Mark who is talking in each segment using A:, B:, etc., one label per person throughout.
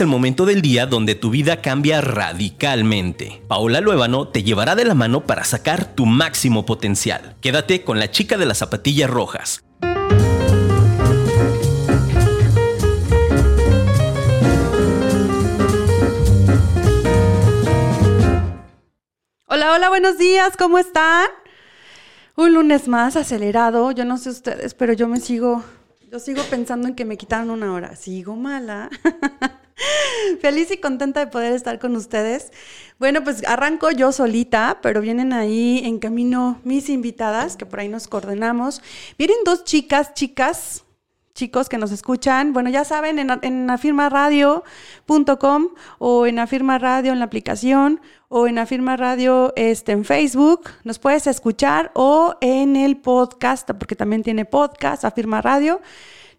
A: el momento del día donde tu vida cambia radicalmente. Paola Luébano te llevará de la mano para sacar tu máximo potencial. Quédate con la chica de las zapatillas rojas.
B: Hola, hola, buenos días, ¿cómo están? Un lunes más acelerado, yo no sé ustedes, pero yo me sigo, yo sigo pensando en que me quitaron una hora. Sigo mala. Feliz y contenta de poder estar con ustedes. Bueno, pues arranco yo solita, pero vienen ahí en camino mis invitadas, que por ahí nos coordinamos. Vienen dos chicas, chicas, chicos que nos escuchan, bueno, ya saben, en, en afirmaradio.com o en Afirma Radio en la aplicación o en Afirma Radio este, en Facebook, nos puedes escuchar o en el podcast, porque también tiene podcast, Afirma Radio.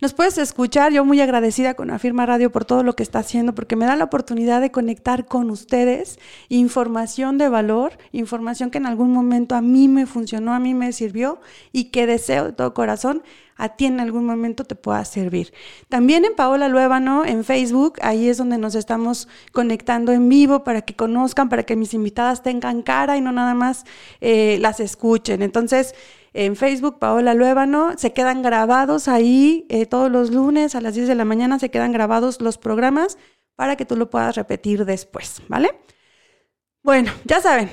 B: Nos puedes escuchar, yo muy agradecida con Afirma Radio por todo lo que está haciendo, porque me da la oportunidad de conectar con ustedes información de valor, información que en algún momento a mí me funcionó, a mí me sirvió y que deseo de todo corazón a ti en algún momento te pueda servir. También en Paola Luébano, en Facebook, ahí es donde nos estamos conectando en vivo para que conozcan, para que mis invitadas tengan cara y no nada más eh, las escuchen. Entonces, en Facebook, Paola Luébano, se quedan grabados ahí eh, todos los lunes a las 10 de la mañana, se quedan grabados los programas para que tú lo puedas repetir después, ¿vale? Bueno, ya saben,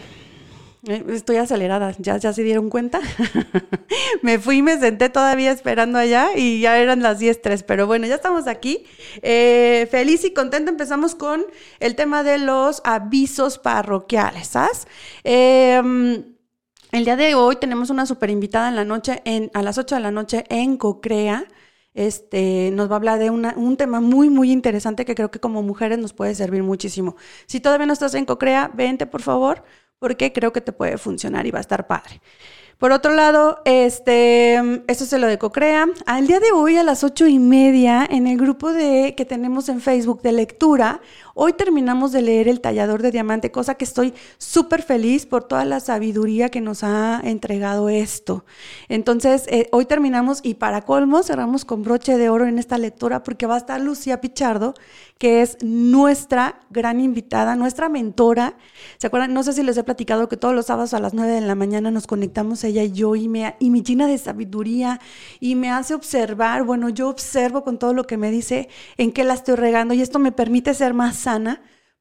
B: eh, estoy acelerada, ya, ya se dieron cuenta. me fui, me senté todavía esperando allá y ya eran las 10.03, pero bueno, ya estamos aquí. Eh, feliz y contenta, empezamos con el tema de los avisos parroquiales, ¿sabes? Em, el día de hoy tenemos una super invitada en la noche, en, a las 8 de la noche en Cocrea. Este, nos va a hablar de un tema muy, muy interesante que creo que como mujeres nos puede servir muchísimo. Si todavía no estás en Cocrea, vente por favor porque creo que te puede funcionar y va a estar padre. Por otro lado, este, esto se lo de Cocrea. Al día de hoy, a las ocho y media, en el grupo de, que tenemos en Facebook de lectura, hoy terminamos de leer El Tallador de Diamante, cosa que estoy súper feliz por toda la sabiduría que nos ha entregado esto. Entonces, eh, hoy terminamos y para colmo cerramos con broche de oro en esta lectura porque va a estar Lucía Pichardo, que es nuestra gran invitada, nuestra mentora. ¿Se acuerdan? No sé si les he platicado que todos los sábados a las 9 de la mañana nos conectamos ella y yo y me, y me llena de sabiduría y me hace observar, bueno, yo observo con todo lo que me dice en qué la estoy regando y esto me permite ser más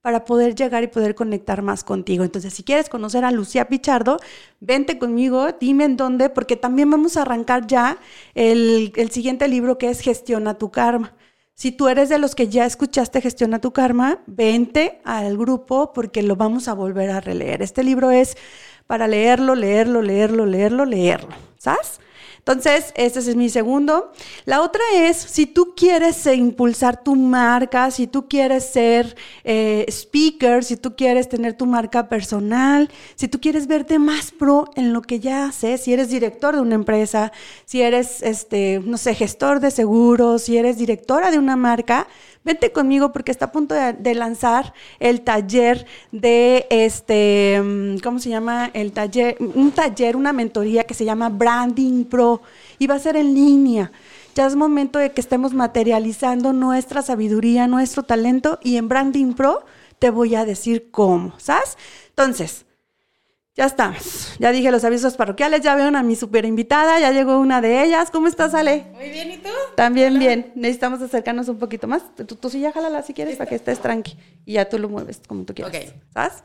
B: para poder llegar y poder conectar más contigo. Entonces, si quieres conocer a Lucía Pichardo, vente conmigo, dime en dónde, porque también vamos a arrancar ya el, el siguiente libro que es Gestiona tu Karma. Si tú eres de los que ya escuchaste Gestiona tu Karma, vente al grupo porque lo vamos a volver a releer. Este libro es para leerlo, leerlo, leerlo, leerlo, leerlo. ¿Sabes? Entonces, ese es mi segundo. La otra es, si tú quieres impulsar tu marca, si tú quieres ser eh, speaker, si tú quieres tener tu marca personal, si tú quieres verte más pro en lo que ya haces, si eres director de una empresa, si eres, este, no sé, gestor de seguros, si eres directora de una marca, vente conmigo porque está a punto de, lanzar el taller de este, mm, ¿cómo se llama? El taller, un taller, una mentoría que se llama Branding Pro y va a ser en línea. Ya es momento de que estemos materializando nuestra sabiduría, nuestro talento y en Branding Pro te voy a decir cómo, ¿sabes? Entonces, ya estamos. Ya dije los avisos parroquiales, ya veo a mi super invitada, ya llegó una de ellas. ¿Cómo estás, Ale?
C: Muy bien, ¿y tú?
B: También bien. Necesitamos acercarnos un poquito más. Tú, tú sí ya jálala si quieres para que estés tranqui. Y ya tú lo mueves como tú quieras. Ok. ¿Sabes?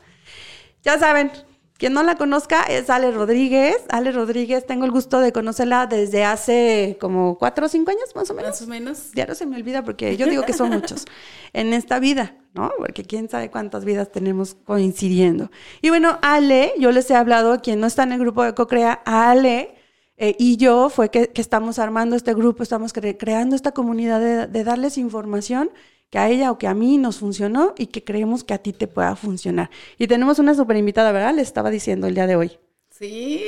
B: Ya saben, quien no la conozca es Ale Rodríguez. Ale Rodríguez, tengo el gusto de conocerla desde hace como cuatro o cinco años, más o menos.
C: Más o menos.
B: Ya no se me olvida porque yo digo que son muchos en esta vida, ¿no? Porque quién sabe cuántas vidas tenemos coincidiendo. Y bueno, Ale, yo les he hablado, quien no está en el grupo de Cocrea, Ale eh, y yo fue que, estamos armando este grupo, estamos creando esta comunidad de, de darles información que a ella o que a mí nos funcionó y que creemos que a ti te pueda funcionar. Y tenemos una super invitada, ¿verdad? Le estaba diciendo el día de hoy.
C: Sí.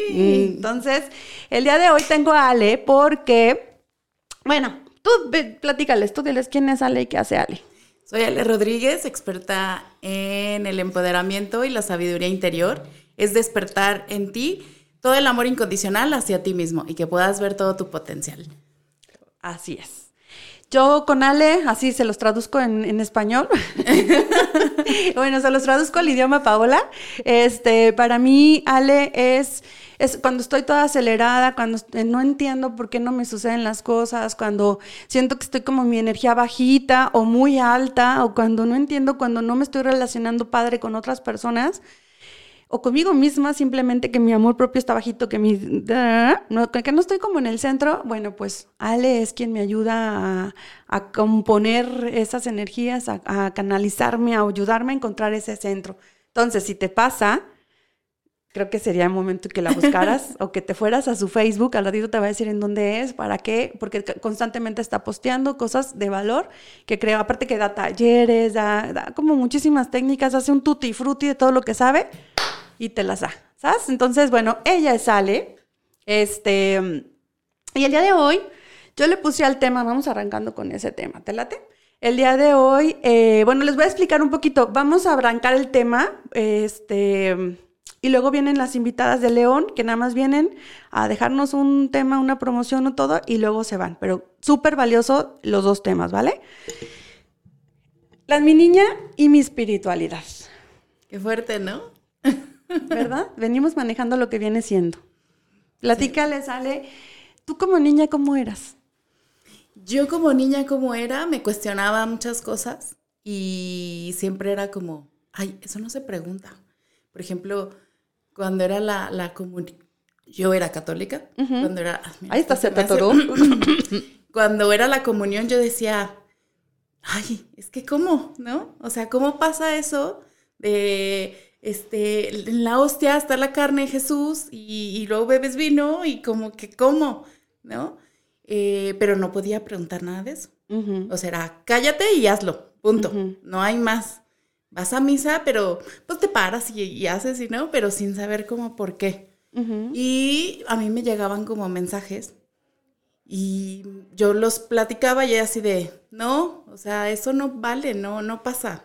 B: Entonces, el día de hoy tengo a Ale porque, bueno, tú platícales, tú diles quién es Ale y qué hace Ale.
C: Soy Ale Rodríguez, experta en el empoderamiento y la sabiduría interior. Es despertar en ti todo el amor incondicional hacia ti mismo y que puedas ver todo tu potencial.
B: Así es. Yo con Ale, así se los traduzco en, en español. bueno, se los traduzco al idioma Paola. Este, para mí, Ale es, es cuando estoy toda acelerada, cuando no entiendo por qué no me suceden las cosas, cuando siento que estoy como mi energía bajita o muy alta, o cuando no entiendo, cuando no me estoy relacionando padre con otras personas o conmigo misma, simplemente que mi amor propio está bajito, que mi no, que no estoy como en el centro, bueno, pues Ale es quien me ayuda a, componer esas energías, a, canalizarme, a ayudarme a encontrar ese centro. Entonces, si te pasa, creo que sería el momento que la buscaras o que te fueras a su Facebook, al ratito te va a decir en dónde es, para qué, porque constantemente está posteando cosas de valor que creo, aparte que da talleres, da, da como muchísimas técnicas, hace un tutti frutti de todo lo que sabe y te las da, ¿sabes? Entonces, bueno, ella sale, este, y el día de hoy yo le puse al tema, vamos arrancando con ese tema, ¿te late? El día de hoy, eh, bueno, les voy a explicar un poquito, vamos a arrancar el tema, este, y luego vienen las invitadas de León, que nada más vienen a dejarnos un tema, una promoción o todo, y luego se van, pero súper valioso los dos temas, ¿vale? La mi niña y mi espiritualidad.
C: Qué fuerte, ¿no?
B: ¿verdad? Venimos manejando lo que viene siendo. Platica, le sale, tú como niña, ¿cómo eras?
C: Yo como niña, ¿cómo era? Me cuestionaba muchas cosas y siempre era como, ay, eso no se pregunta. Por ejemplo, cuando era la, la comunión, yo era católica, cuando era...
B: Ah, Ahí está, se
C: Cuando era la comunión yo decía, ay, es que cómo, ¿no? O sea, ¿cómo pasa eso de este, en la hostia está la carne de Jesús y, luego bebes vino y como que, ¿cómo? ¿No? Eh, pero no podía preguntar nada de eso. O sea, era, cállate y hazlo, punto. No hay más. Vas a misa, pero pues te paras y, haces y no, pero sin saber cómo por qué. Y a mí me llegaban como mensajes y yo los platicaba y así de, no, o sea, eso no vale, no, no pasa.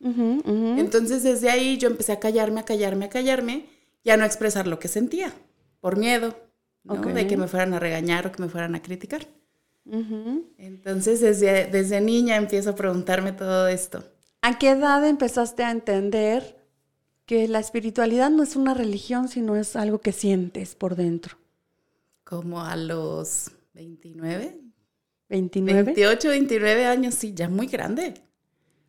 C: Entonces desde ahí yo empecé a callarme, a callarme, a callarme y a no expresar lo que sentía, por miedo, De que me fueran a regañar o que me fueran a criticar. Entonces desde, desde niña empiezo a preguntarme todo esto.
B: ¿A qué edad empezaste a entender que la espiritualidad no es una religión, sino es algo que sientes por dentro?
C: Como a los 29.
B: 29.
C: 28, 29 años, sí, ya muy grande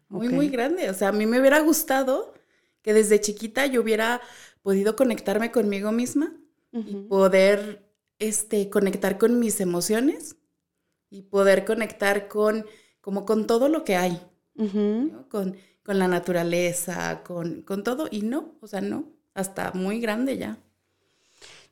C: muy, muy grande. O sea, a mí me hubiera gustado que desde chiquita yo hubiera podido conectarme conmigo misma y poder este, conectar con mis emociones y poder conectar con, como con todo lo que hay, con, con, la naturaleza, con, con todo. Y no, o sea, no, hasta muy grande ya.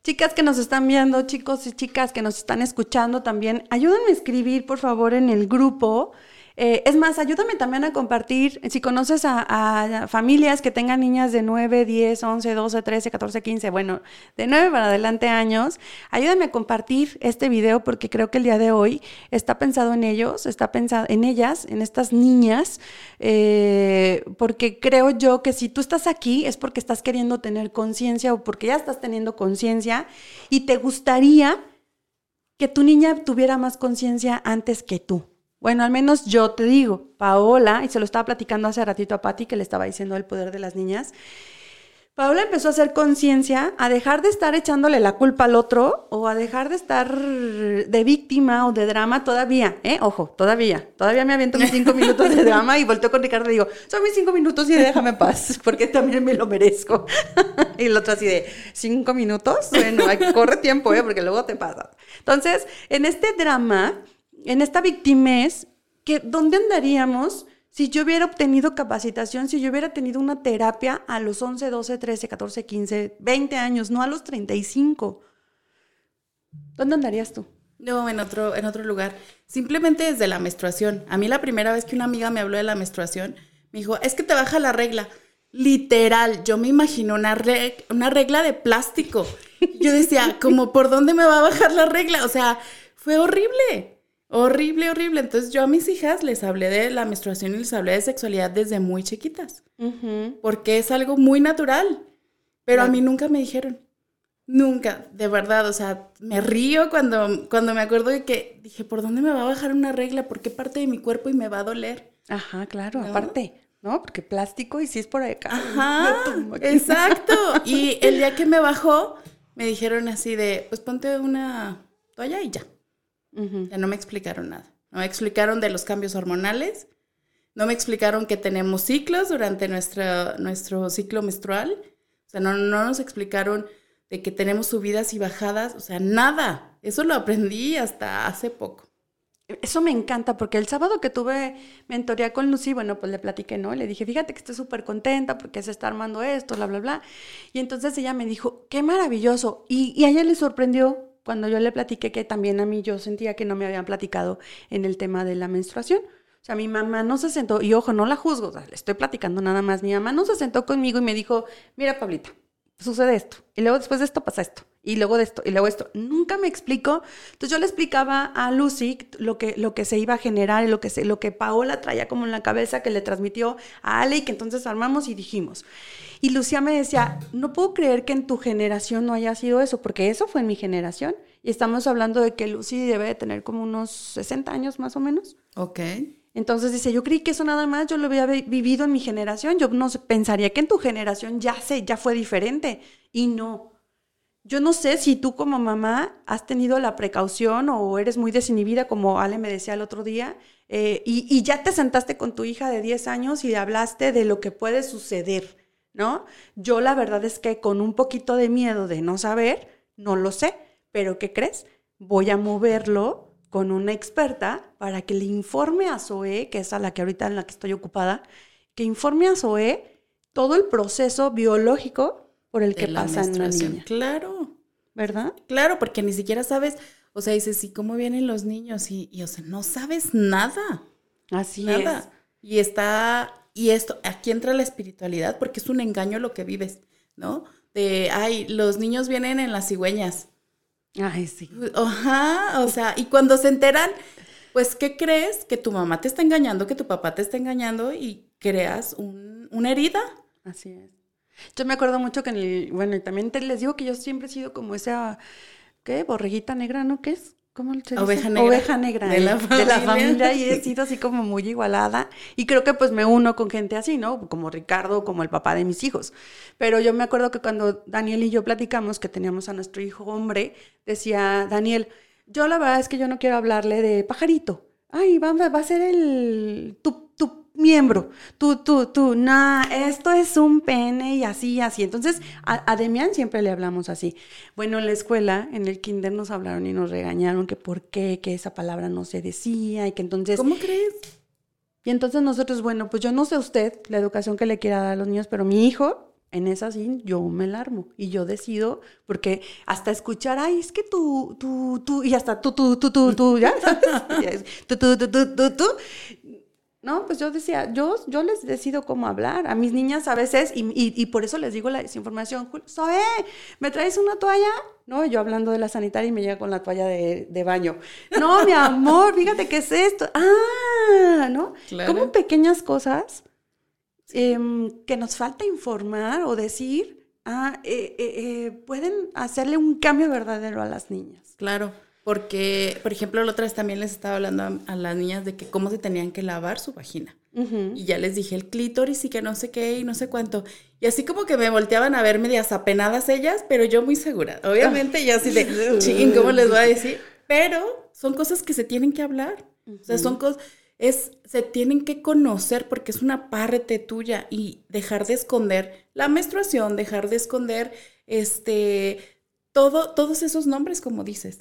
B: Chicas que nos están viendo, chicos y chicas que nos están escuchando también, ayúdenme a escribir, por favor, en el grupo eh, es más, ayúdame también a compartir, si conoces a, familias que tengan niñas de 9, 10, 11, 12, 13, 14, 15, bueno, de 9 para adelante años, ayúdame a compartir este video porque creo que el día de hoy está pensado en ellos, está pensado en ellas, en estas niñas, eh, porque creo yo que si tú estás aquí es porque estás queriendo tener conciencia o porque ya estás teniendo conciencia y te gustaría que tu niña tuviera más conciencia antes que tú. Bueno, al menos yo te digo, Paola, y se lo estaba platicando hace ratito a Patti, que le estaba diciendo el poder de las niñas. Paola empezó a hacer conciencia, a dejar de estar echándole la culpa al otro o a dejar de estar de víctima o de drama todavía, ¿eh? Ojo, todavía. Todavía me aviento mis cinco minutos de drama y volteo con Ricardo y digo, son mis cinco minutos y déjame paz, porque también me lo merezco. y el otro así de, ¿cinco minutos? Bueno, corre tiempo, ¿eh? Porque luego te pasa. Entonces, en este drama en esta victimez, que ¿dónde andaríamos si yo hubiera obtenido capacitación, si yo hubiera tenido una terapia a los 11, 12, 13, 14, 15, 20 años, no a los 35? ¿Dónde andarías tú?
C: No, en otro, en otro lugar. Simplemente desde la menstruación. A mí la primera vez que una amiga me habló de la menstruación, me dijo, es que te baja la regla. Literal, yo me imagino una, una regla de plástico. Yo decía, como, ¿por dónde me va a bajar la regla? O sea, fue horrible. Horrible, horrible. Entonces yo a mis hijas les hablé de la menstruación y les hablé de sexualidad desde muy chiquitas. Porque es algo muy natural. Pero a mí nunca me dijeron. Nunca, de verdad, o sea, me río cuando, cuando me acuerdo de que dije, ¿por dónde me va a bajar una regla? ¿Por qué parte de mi cuerpo y me va a doler?
B: Ajá, claro, aparte, ¿no? Porque plástico y si es por acá.
C: Ajá, exacto. Y el día que me bajó, me dijeron así de, pues ponte una toalla y ya. Ya no me explicaron nada. No me explicaron de los cambios hormonales, no me explicaron que tenemos ciclos durante nuestra, nuestro ciclo menstrual, o sea, no, no nos explicaron de que tenemos subidas y bajadas, o sea, nada. Eso lo aprendí hasta hace poco.
B: Eso me encanta porque el sábado que tuve mentoría con Lucy, bueno, pues le platiqué, ¿no? Le dije, fíjate que estoy súper contenta porque se está armando esto, bla, bla, bla. Y entonces ella me dijo, qué maravilloso. Y, y a ella le sorprendió cuando yo le platiqué que también a mí yo sentía que no me habían platicado en el tema de la menstruación. O sea, mi mamá no se sentó, y ojo, no la juzgo, o sea, le estoy platicando nada más. Mi mamá no se sentó conmigo y me dijo, mira, Pablita, sucede esto, y luego después de esto pasa esto, y luego de esto, y luego esto. Nunca me explicó. Entonces yo le explicaba a Lucy lo que, lo que se iba a generar y lo que, se, lo que Paola traía como en la cabeza que le transmitió a Ale y que entonces armamos y dijimos. Y Lucía me decía, no puedo creer que en tu generación no haya sido eso, porque eso fue en mi generación. Y estamos hablando de que Lucy debe de tener como unos 60 años más o menos.
C: Ok.
B: Entonces dice, yo creí que eso nada más yo lo había vivido en mi generación, yo no pensaría que en tu generación ya sé, ya fue diferente. Y no. Yo no sé si tú como mamá has tenido la precaución o eres muy desinhibida, como Ale me decía el otro día, eh, y, y, ya te sentaste con tu hija de 10 años y hablaste de lo que puede suceder, ¿no? Yo la verdad es que con un poquito de miedo de no saber, no lo sé, pero ¿qué crees? Voy a moverlo con una experta para que le informe a Zoe, que es a la que ahorita en la que estoy ocupada, que informe a Zoe todo el proceso biológico por el que pasa en una niña.
C: Claro.
B: ¿Verdad?
C: Claro, porque ni siquiera sabes, o sea, dices, ¿y cómo vienen los niños? Y, y o sea, no sabes nada.
B: Así
C: nada.
B: es.
C: Y está, y esto, aquí entra la espiritualidad, porque es un engaño lo que vives, ¿no? De, ay, los niños vienen en las cigüeñas.
B: Ay, sí.
C: Ajá, o sea, y cuando se enteran, pues, ¿qué crees? Que tu mamá te está engañando, que tu papá te está engañando y creas un, una herida.
B: Así es. Yo me acuerdo mucho que en el, bueno, y también te, les digo que yo siempre he sido como esa, ¿qué? Borreguita negra, ¿no? ¿Qué es? ¿Cómo se dice?
C: Oveja negra.
B: Oveja negra.
C: De la
B: ¿eh? De la
C: familia.
B: familia y he sido así como muy igualada. Y creo que pues me uno con gente así, ¿no? Como Ricardo, como el papá de mis hijos. Pero yo me acuerdo que cuando Daniel y yo platicamos que teníamos a nuestro hijo hombre, decía Daniel, yo la verdad es que yo no quiero hablarle de pajarito. Ay, va, va a ser el tu, tu miembro, tú, tú, tú, nah, esto es un pene y así, así. Entonces, a, a Demián siempre le hablamos así. Bueno, en la escuela, en el kinder nos hablaron y nos regañaron que por qué, que esa palabra no se decía y que entonces...
C: ¿Cómo crees?
B: Y entonces nosotros, bueno, pues yo no sé usted la educación que le quiera dar a los niños, pero mi hijo, en esa sí, yo me la armo y yo decido, porque hasta escuchar, ay, es que tú, tú, tú, y hasta tú, tú, tú, tú, tú, ya, ¿sabes? tú, tú, tú, tú, tú, tú. No, pues yo decía, yo, yo les decido cómo hablar a mis niñas a veces y, y, y por eso les digo la desinformación. Zoe, ¿me traes una toalla? No, yo hablando de la sanitaria y me llega con la toalla de, de baño. No, mi amor, fíjate qué es esto. Ah, ¿no?
C: Claro.
B: Como pequeñas cosas em, que nos falta informar o decir, ah, eh, eh, eh, pueden hacerle un cambio verdadero a las niñas.
C: Claro, porque, por ejemplo, la otra vez también les estaba hablando a, a las niñas de que cómo se tenían que lavar su vagina. Y ya les dije el clítoris y que no sé qué y no sé cuánto. Y así como que me volteaban a ver medias apenadas ellas, pero yo muy segura. Obviamente ya así de, ching, ¿cómo les voy a decir? Pero son cosas que se tienen que hablar. O sea, son cosas, es, se tienen que conocer porque es una parte tuya y dejar de esconder la menstruación, dejar de esconder, este, todo, todos esos nombres, como dices.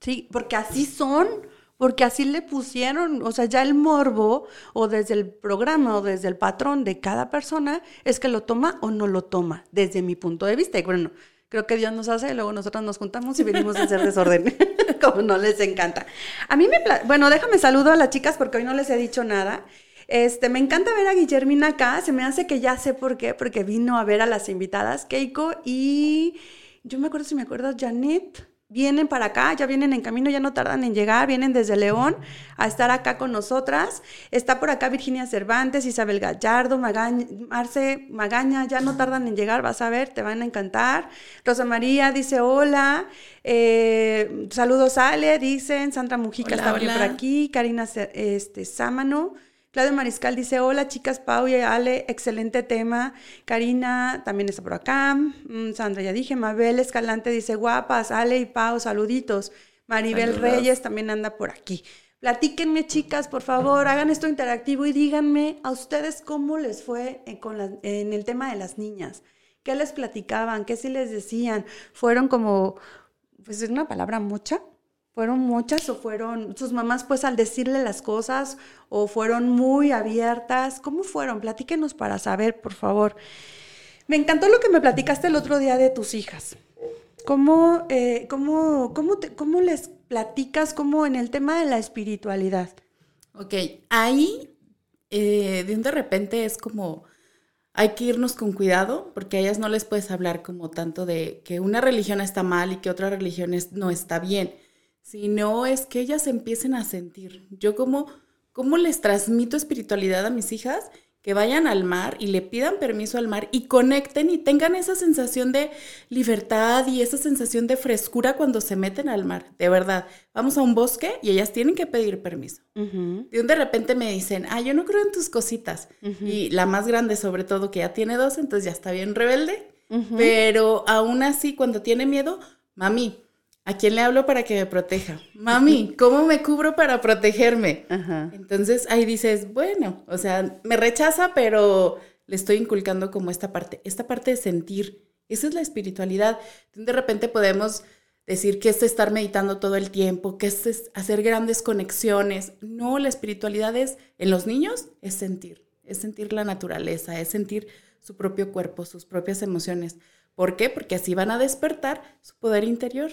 B: Sí, porque así son, porque así le pusieron, o sea, ya el morbo o desde el programa o desde el patrón de cada persona es que lo toma o no lo toma, desde mi punto de vista. Y bueno, creo que Dios nos hace y luego nosotros nos juntamos y venimos a hacer desorden, como no les encanta. A mí me, bueno, déjame saludo a las chicas porque hoy no les he dicho nada. Este, me encanta ver a Guillermina acá, se me hace que ya sé por qué, porque vino a ver a las invitadas, Keiko y yo me acuerdo si me acuerdo, Janet, vienen para acá, ya vienen en camino, ya no tardan en llegar, vienen desde León a estar acá con nosotras. Está por acá Virginia Cervantes, Isabel Gallardo, Magaña, Marce Magaña, ya no tardan en llegar, vas a ver, te van a encantar. Rosa María dice hola, eh, saludos Ale, dicen, Sandra Mujica está por aquí, Karina este, Sámano. Claudio Mariscal dice, hola chicas, Pau y Ale, excelente tema. Karina también está por acá. Mm, Sandra ya dije. Mabel Escalante dice, guapas, Ale y Pau, saluditos. Maribel Reyes también anda por aquí. Platíquenme, chicas, por favor, hagan esto interactivo y díganme a ustedes cómo les fue en, con en el tema de las niñas. ¿Qué les platicaban? ¿Qué sí les decían? ¿Fueron como, pues es una palabra mucha? ¿Fueron muchas o fueron sus mamás pues al decirle las cosas o fueron muy abiertas? ¿Cómo fueron? Platíquenos para saber, por favor. Me encantó lo que me platicaste el otro día de tus hijas. ¿Cómo, eh, cómo, cómo, cómo les platicas como en el tema de la espiritualidad?
C: Ok, ahí eh, de, de repente es como hay que irnos con cuidado porque a ellas no les puedes hablar como tanto de que una religión está mal y que otra religión no está bien sino es que ellas empiecen a sentir. Yo como, ¿cómo les transmito espiritualidad a mis hijas? Que vayan al mar y le pidan permiso al mar y conecten y tengan esa sensación de libertad y esa sensación de frescura cuando se meten al mar. De verdad, vamos a un bosque y ellas tienen que pedir permiso. Y de repente me dicen, ah, yo no creo en tus cositas. Y la más grande sobre todo, que ya tiene dos, entonces ya está bien rebelde. Pero aún así, cuando tiene miedo, mami, ¿A quién le hablo para que me proteja? Mami, ¿cómo me cubro para protegerme? Entonces ahí dices, bueno, o sea, me rechaza, pero le estoy inculcando como esta parte, esta parte de sentir. Esa es la espiritualidad. De repente podemos decir que es estar meditando todo el tiempo, que es hacer grandes conexiones. No, la espiritualidad es, en los niños, es sentir. Es sentir la naturaleza, es sentir su propio cuerpo, sus propias emociones. ¿Por qué? Porque así van a despertar su poder interior.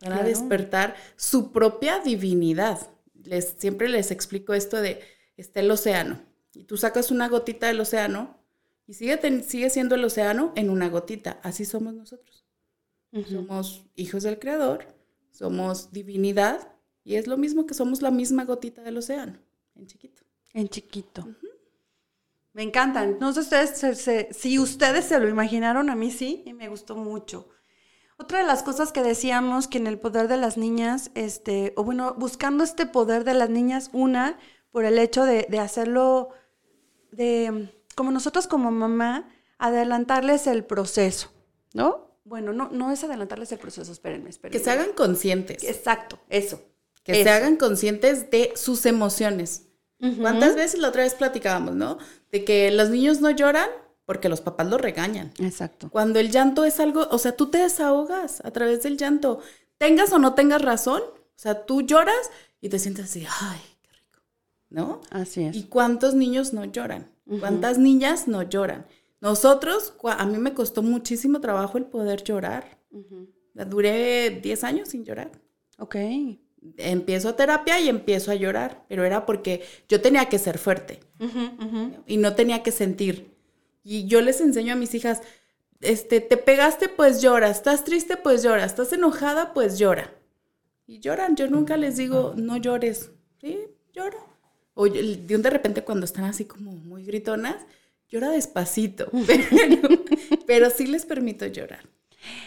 C: Van a despertar su propia divinidad. Les, siempre les explico esto de, está el océano, y tú sacas una gotita del océano, y sigue, sigue siendo el océano en una gotita. Así somos nosotros. Somos hijos del Creador, somos divinidad, y es lo mismo que somos la misma gotita del océano, en chiquito.
B: En chiquito. Me encantan. No sé ustedes, si ustedes se lo imaginaron, a mí sí, y me gustó mucho. Otra de las cosas que decíamos que en el poder de las niñas, este, o bueno, buscando este poder de las niñas, una, por el hecho de, hacerlo, de, como nosotros como mamá, adelantarles el proceso, ¿no? Bueno, no, no es adelantarles el proceso, espérenme, espérenme.
C: Que se hagan conscientes.
B: Exacto, eso.
C: Que se hagan conscientes de sus emociones. ¿Cuántas veces la otra vez platicábamos, no? De que los niños no lloran porque los papás lo regañan.
B: Exacto.
C: Cuando el llanto es algo, o sea, tú te desahogas a través del llanto, tengas o no tengas razón, o sea, tú lloras y te sientes así, ay, qué rico, ¿no?
B: Así es.
C: ¿Y cuántos niños no lloran? ¿Cuántas niñas no lloran? Nosotros, a mí me costó muchísimo trabajo el poder llorar. Duré 10 años sin llorar.
B: Ok.
C: Empiezo terapia y empiezo a llorar, pero era porque yo tenía que ser fuerte y no tenía que sentir. Y yo les enseño a mis hijas, este, te pegaste, pues llora, estás triste, pues llora, estás enojada, pues llora. Y lloran, yo nunca les digo, no llores, ¿sí? Llora. O de un de repente cuando están así como muy gritonas, llora despacito, pero, sí les permito llorar.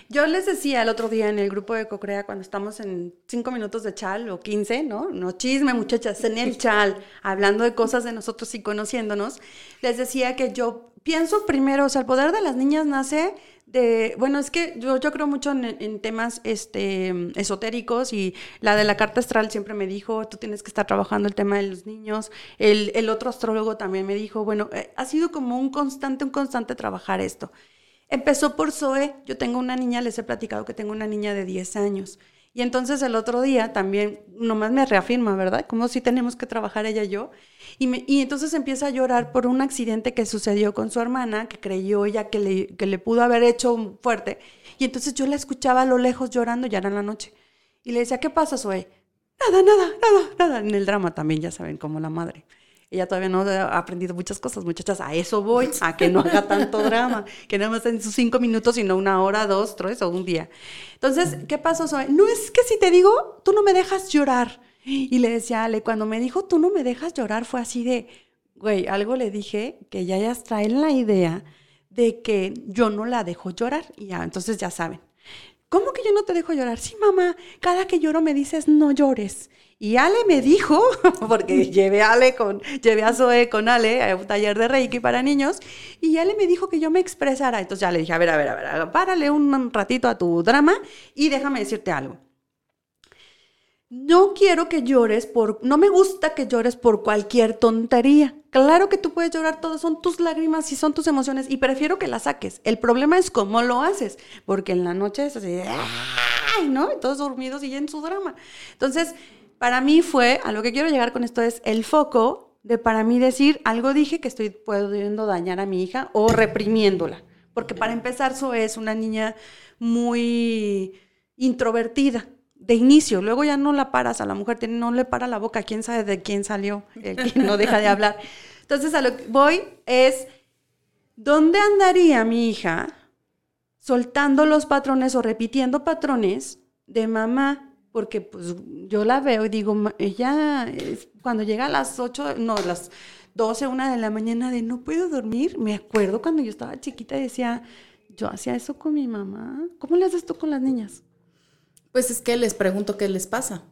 B: Yo les decía el otro día en el grupo de Cocrea, cuando estamos en cinco minutos de chal o quince, ¿no? No chisme, muchachas, en el chal, hablando de cosas de nosotros y conociéndonos, les decía que yo pienso primero, o sea, el poder de las niñas nace de, bueno, es que yo, yo creo mucho en, temas este, esotéricos y la de la carta astral siempre me dijo, tú tienes que estar trabajando el tema de los niños. El, el otro astrólogo también me dijo, bueno, eh, ha sido como un constante, un constante trabajar esto. Empezó por Zoe, yo tengo una niña, les he platicado que tengo una niña de 10 años. Y entonces el otro día también, nomás me reafirma, ¿verdad? Como si tenemos que trabajar ella y yo. Y, y entonces empieza a llorar por un accidente que sucedió con su hermana, que creyó ella que le, que le pudo haber hecho fuerte. Y entonces yo la escuchaba a lo lejos llorando, ya era la noche. Y le decía, ¿qué pasa, Zoe? Nada, nada, nada, nada. En el drama también, ya saben, como la madre. Ella todavía no ha aprendido muchas cosas, muchachas. A eso voy, a que no haga tanto drama, que nada más en sus cinco minutos, sino una hora, dos, tres o un día. Entonces, ¿qué pasó, Zoe? No es que si te digo, tú no me dejas llorar. Y le decía Ale, cuando me dijo, tú no me dejas llorar, fue así de, güey, algo le dije que ya ya traen la idea de que yo no la dejo llorar. Y ya, entonces ya saben. ¿Cómo que yo no te dejo llorar? Sí, mamá, cada que lloro me dices no llores. Y Ale me dijo, porque llevé a Ale con, llevé a Zoe con Ale a un taller de Reiki para niños, y Ale me dijo que yo me expresara. Entonces ya le dije, a ver, a ver, a ver, párale un ratito a tu drama y déjame decirte algo. No quiero que llores por, no me gusta que llores por cualquier tontería. Claro que tú puedes llorar, todo son tus lágrimas y son tus emociones y prefiero que las saques. El problema es cómo lo haces, porque en la noche es así, ¡ay! ¿no? Todos dormidos y en su drama. Entonces, para mí fue, a lo que quiero llegar con esto es el foco de para mí decir, algo dije que estoy pudiendo dañar a mi hija o reprimiéndola. Porque para empezar, Zoe es una niña muy introvertida de inicio, luego ya no la paras a la mujer, no le para la boca, quién sabe de quién salió, el que no deja de hablar. Entonces a lo que voy es, ¿dónde andaría mi hija soltando los patrones o repitiendo patrones de mamá? Porque pues yo la veo y digo, ella cuando llega a las 8, no, las 12, una de la mañana de no puedo dormir, me acuerdo cuando yo estaba chiquita y decía, yo hacía eso con mi mamá. ¿Cómo le haces tú con las niñas?
C: Pues es que les pregunto qué les pasa.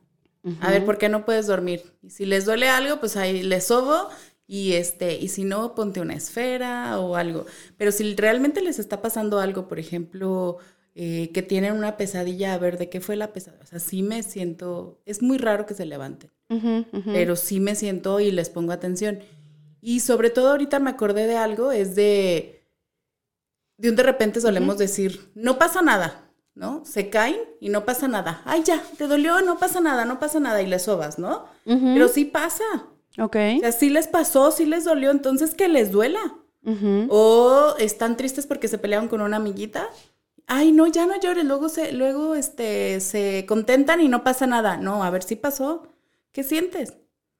C: A ver, ¿por qué no puedes dormir? Y si les duele algo, pues ahí les sobo y este, y si no, ponte una esfera o algo. Pero si realmente les está pasando algo, por ejemplo, eh, que tienen una pesadilla, a ver, ¿de qué fue la pesadilla? O sea, sí me siento, es muy raro que se levanten, pero sí me siento y les pongo atención. Y sobre todo ahorita me acordé de algo, es de, de un de repente solemos decir, no pasa nada, ¿no? Se caen y no pasa nada. Ay, ya, te dolió, no pasa nada, no pasa nada y les sobas, ¿no? Pero sí pasa.
B: Ok.
C: O sea, sí les pasó, sí les dolió, entonces que les duela. O están tristes porque se pelearon con una amiguita ay, no, ya no llores, luego se, luego este, se contentan y no pasa nada. No, a ver si pasó. ¿Qué sientes?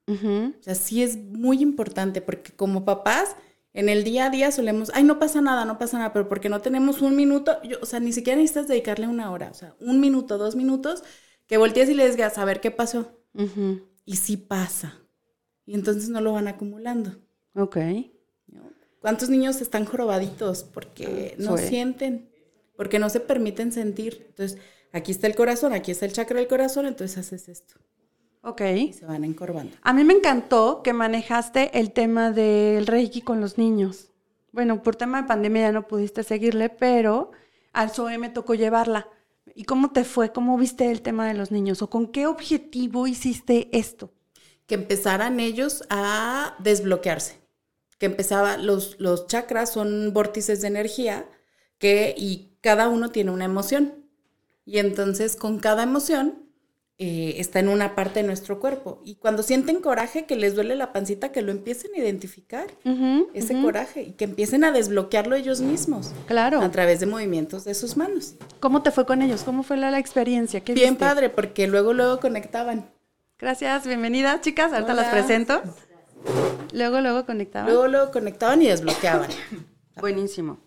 C: O sea, sí es muy importante porque como papás, en el día a día solemos, ay, no pasa nada, no pasa nada, pero porque no tenemos un minuto, o sea, ni siquiera necesitas dedicarle una hora, o sea, un minuto, dos minutos, que voltees y le digas, a ver qué pasó. Y sí pasa. Y entonces no lo van acumulando.
B: Ok.
C: ¿Cuántos niños están jorobaditos porque no sienten? Porque no se permiten sentir. Entonces, aquí está el corazón, aquí está el chakra del corazón, entonces haces esto.
B: Ok.
C: Y se van encorvando.
B: A mí me encantó que manejaste el tema del Reiki con los niños. Bueno, por tema de pandemia ya no pudiste seguirle, pero al SOE me tocó llevarla. ¿Y cómo te fue? ¿Cómo viste el tema de los niños? ¿O con qué objetivo hiciste esto?
C: Que empezaran ellos a desbloquearse. Que empezaba, los, los chakras son vórtices de energía que, y cada uno tiene una emoción. Y entonces con cada emoción eh, está en una parte de nuestro cuerpo. Y cuando sienten coraje, que les duele la pancita, que lo empiecen a identificar, ese coraje, y que empiecen a desbloquearlo ellos mismos.
B: Claro.
C: A través de movimientos de sus manos.
B: ¿Cómo te fue con ellos? ¿Cómo fue la, experiencia?
C: ¿Qué Bien padre, porque luego, luego conectaban.
B: Gracias, bienvenidas, chicas. Ahorita las presento. Luego, luego conectaban.
C: Luego, luego conectaban y desbloqueaban.
B: Buenísimo.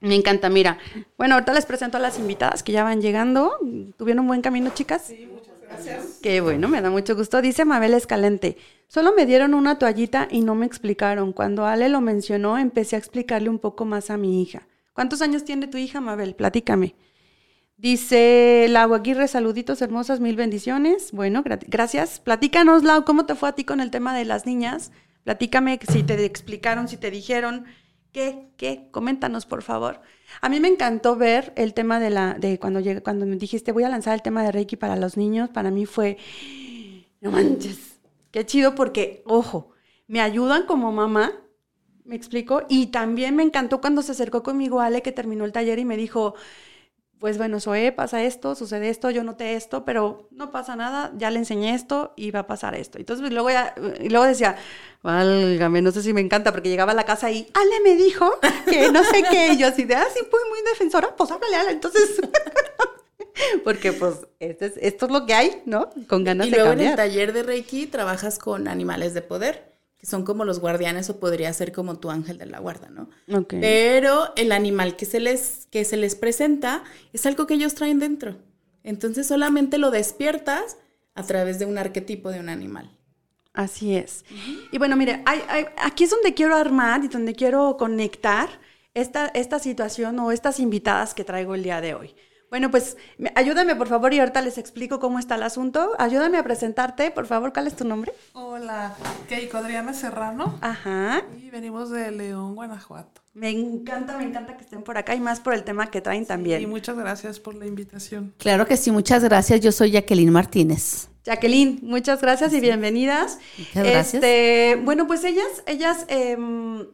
B: Me encanta, mira. Bueno, ahorita les presento a las invitadas que ya van llegando. ¿Tuvieron un buen camino, chicas?
C: Sí, muchas gracias.
B: Qué bueno, me da mucho gusto. Dice Mabel Escalente, solo me dieron una toallita y no me explicaron. Cuando Ale lo mencionó, empecé a explicarle un poco más a mi hija. ¿Cuántos años tiene tu hija, Mabel? Platícame. Dice Lau Aguirre, saluditos hermosas, mil bendiciones. Bueno, gracias. Platícanos, Lau, ¿cómo te fue a ti con el tema de las niñas? Platícame si te explicaron, si te dijeron ¿Qué? ¿Qué? Coméntanos, por favor. A mí me encantó ver el tema de la, de cuando llegué, cuando me dijiste voy a lanzar el tema de Reiki para los niños, para mí fue, no manches, qué chido porque, ojo, me ayudan como mamá, me explico, y también me encantó cuando se acercó conmigo Ale que terminó el taller y me dijo, pues bueno, Zoe, pasa esto, sucede esto, yo noté esto, pero no pasa nada, ya le enseñé esto y va a pasar esto. Entonces pues, luego, ya, y luego decía, válgame, no sé si me encanta, porque llegaba a la casa y Ale me dijo que no sé qué, y yo así de, ah, sí, pues muy defensora, pues háblale Ale, entonces... porque pues esto es, esto es lo que hay, ¿no? Con ganas
C: y
B: de
C: luego
B: cambiar.
C: en el taller de Reiki trabajas con animales de poder que son como los guardianes o podría ser como tu ángel de la guarda, ¿no?
B: Ok.
C: Pero el animal que se les, que se les presenta es algo que ellos traen dentro. Entonces solamente lo despiertas a través de un arquetipo de un animal.
B: Así es. Y bueno, mire, hay- hay- aquí es donde quiero armar y donde quiero conectar esta, esta situación o estas invitadas que traigo el día de hoy. Bueno, pues me- ayúdame por favor y ahorita les explico cómo está el asunto. Ayúdame a presentarte, por favor, ¿cuál es tu nombre?
D: Hola, Keiko Adriana Serrano
B: Ajá.
D: y venimos de León, Guanajuato.
B: Me encanta, me encanta que estén por acá y más por el tema que traen
D: Y
B: también.
D: muchas gracias por la invitación.
E: Claro que sí, muchas gracias. Yo soy Jacqueline Martínez.
B: Jacqueline, muchas gracias y bienvenidas.
E: Muchas gracias.
B: Este, bueno, pues ellas, ellas em,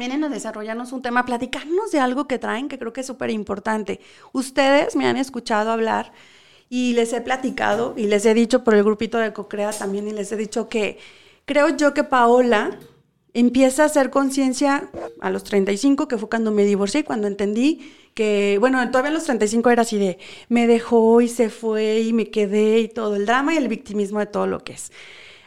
B: vienen a desarrollarnos un tema, platicarnos de algo que traen que creo que es súper importante. Ustedes me han escuchado hablar y les he platicado y les he dicho por el grupito de Cocrea también y les he dicho que creo yo que Paola empieza a hacer conciencia a los 35, que fue cuando me divorcié, cuando entendí que, bueno, todavía a los 35 era así de, me dejó y se fue y me quedé y todo el drama y el victimismo de todo lo que es.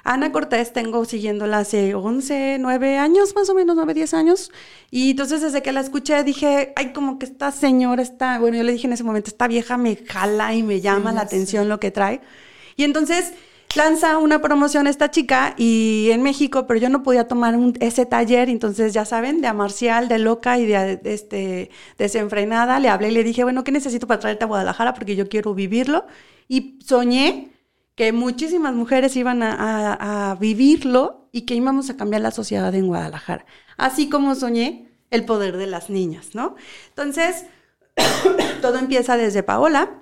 B: Ana Cortés tengo siguiéndola hace 11, 9 años, más o menos 9, 10 años. Y entonces desde que la escuché dije, ay, como que esta señora está, bueno, yo le dije en ese momento, esta vieja me jala y me llama la atención lo que trae. Y entonces lanza una promoción esta chica y en México, pero yo no podía tomar un- ese taller, entonces ya saben, de amarcial, de loca y de, de, este, desenfrenada, le hablé y le dije, bueno, ¿qué necesito para traerte a Guadalajara? Porque yo quiero vivirlo. Y soñé que muchísimas mujeres iban a, a- a vivirlo y que íbamos a cambiar la sociedad en Guadalajara. Así como soñé el poder de las niñas, ¿no? Entonces, todo empieza desde Paola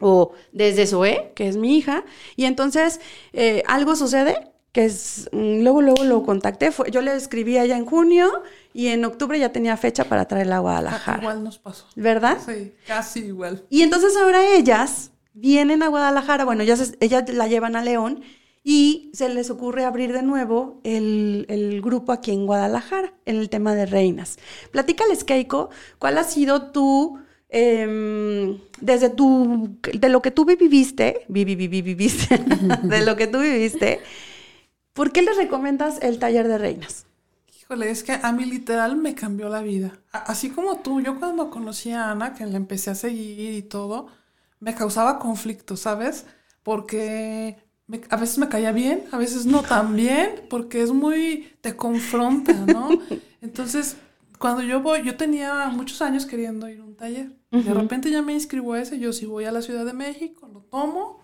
B: o desde Zoe, que es mi hija, y entonces eh, algo sucede que es, mm, luego, luego lo contacté, fue- yo le escribí allá en junio y en octubre ya tenía fecha para traerla a
D: Ah,
B: Guadalajara,
D: Igual nos pasó.
B: ¿verdad?
D: Sí, casi igual.
B: Y entonces ahora ellas vienen a Guadalajara, bueno, ellas, ellas la llevan a León y se les ocurre abrir de nuevo el, el grupo aquí en Guadalajara, en el tema de reinas. Platícales, Keiko, ¿cuál ha sido tu, em, desde tu, de lo que tú viviste, vivi, vivi, viviste, de lo que tú viviste, ¿por qué les recomiendas el taller de reinas?
D: Híjole, es que a mí literal me cambió la vida. Así como tú, yo cuando conocí a Ana, que la empecé a seguir y todo, me causaba conflicto, ¿sabes? Porque me- a veces me caía bien, a veces no tan bien, porque es muy, te confronta, ¿no? Entonces, cuando yo voy, yo tenía muchos años queriendo ir a un taller. De repente ya me inscribo a ese, yo si voy a la Ciudad de México, lo tomo.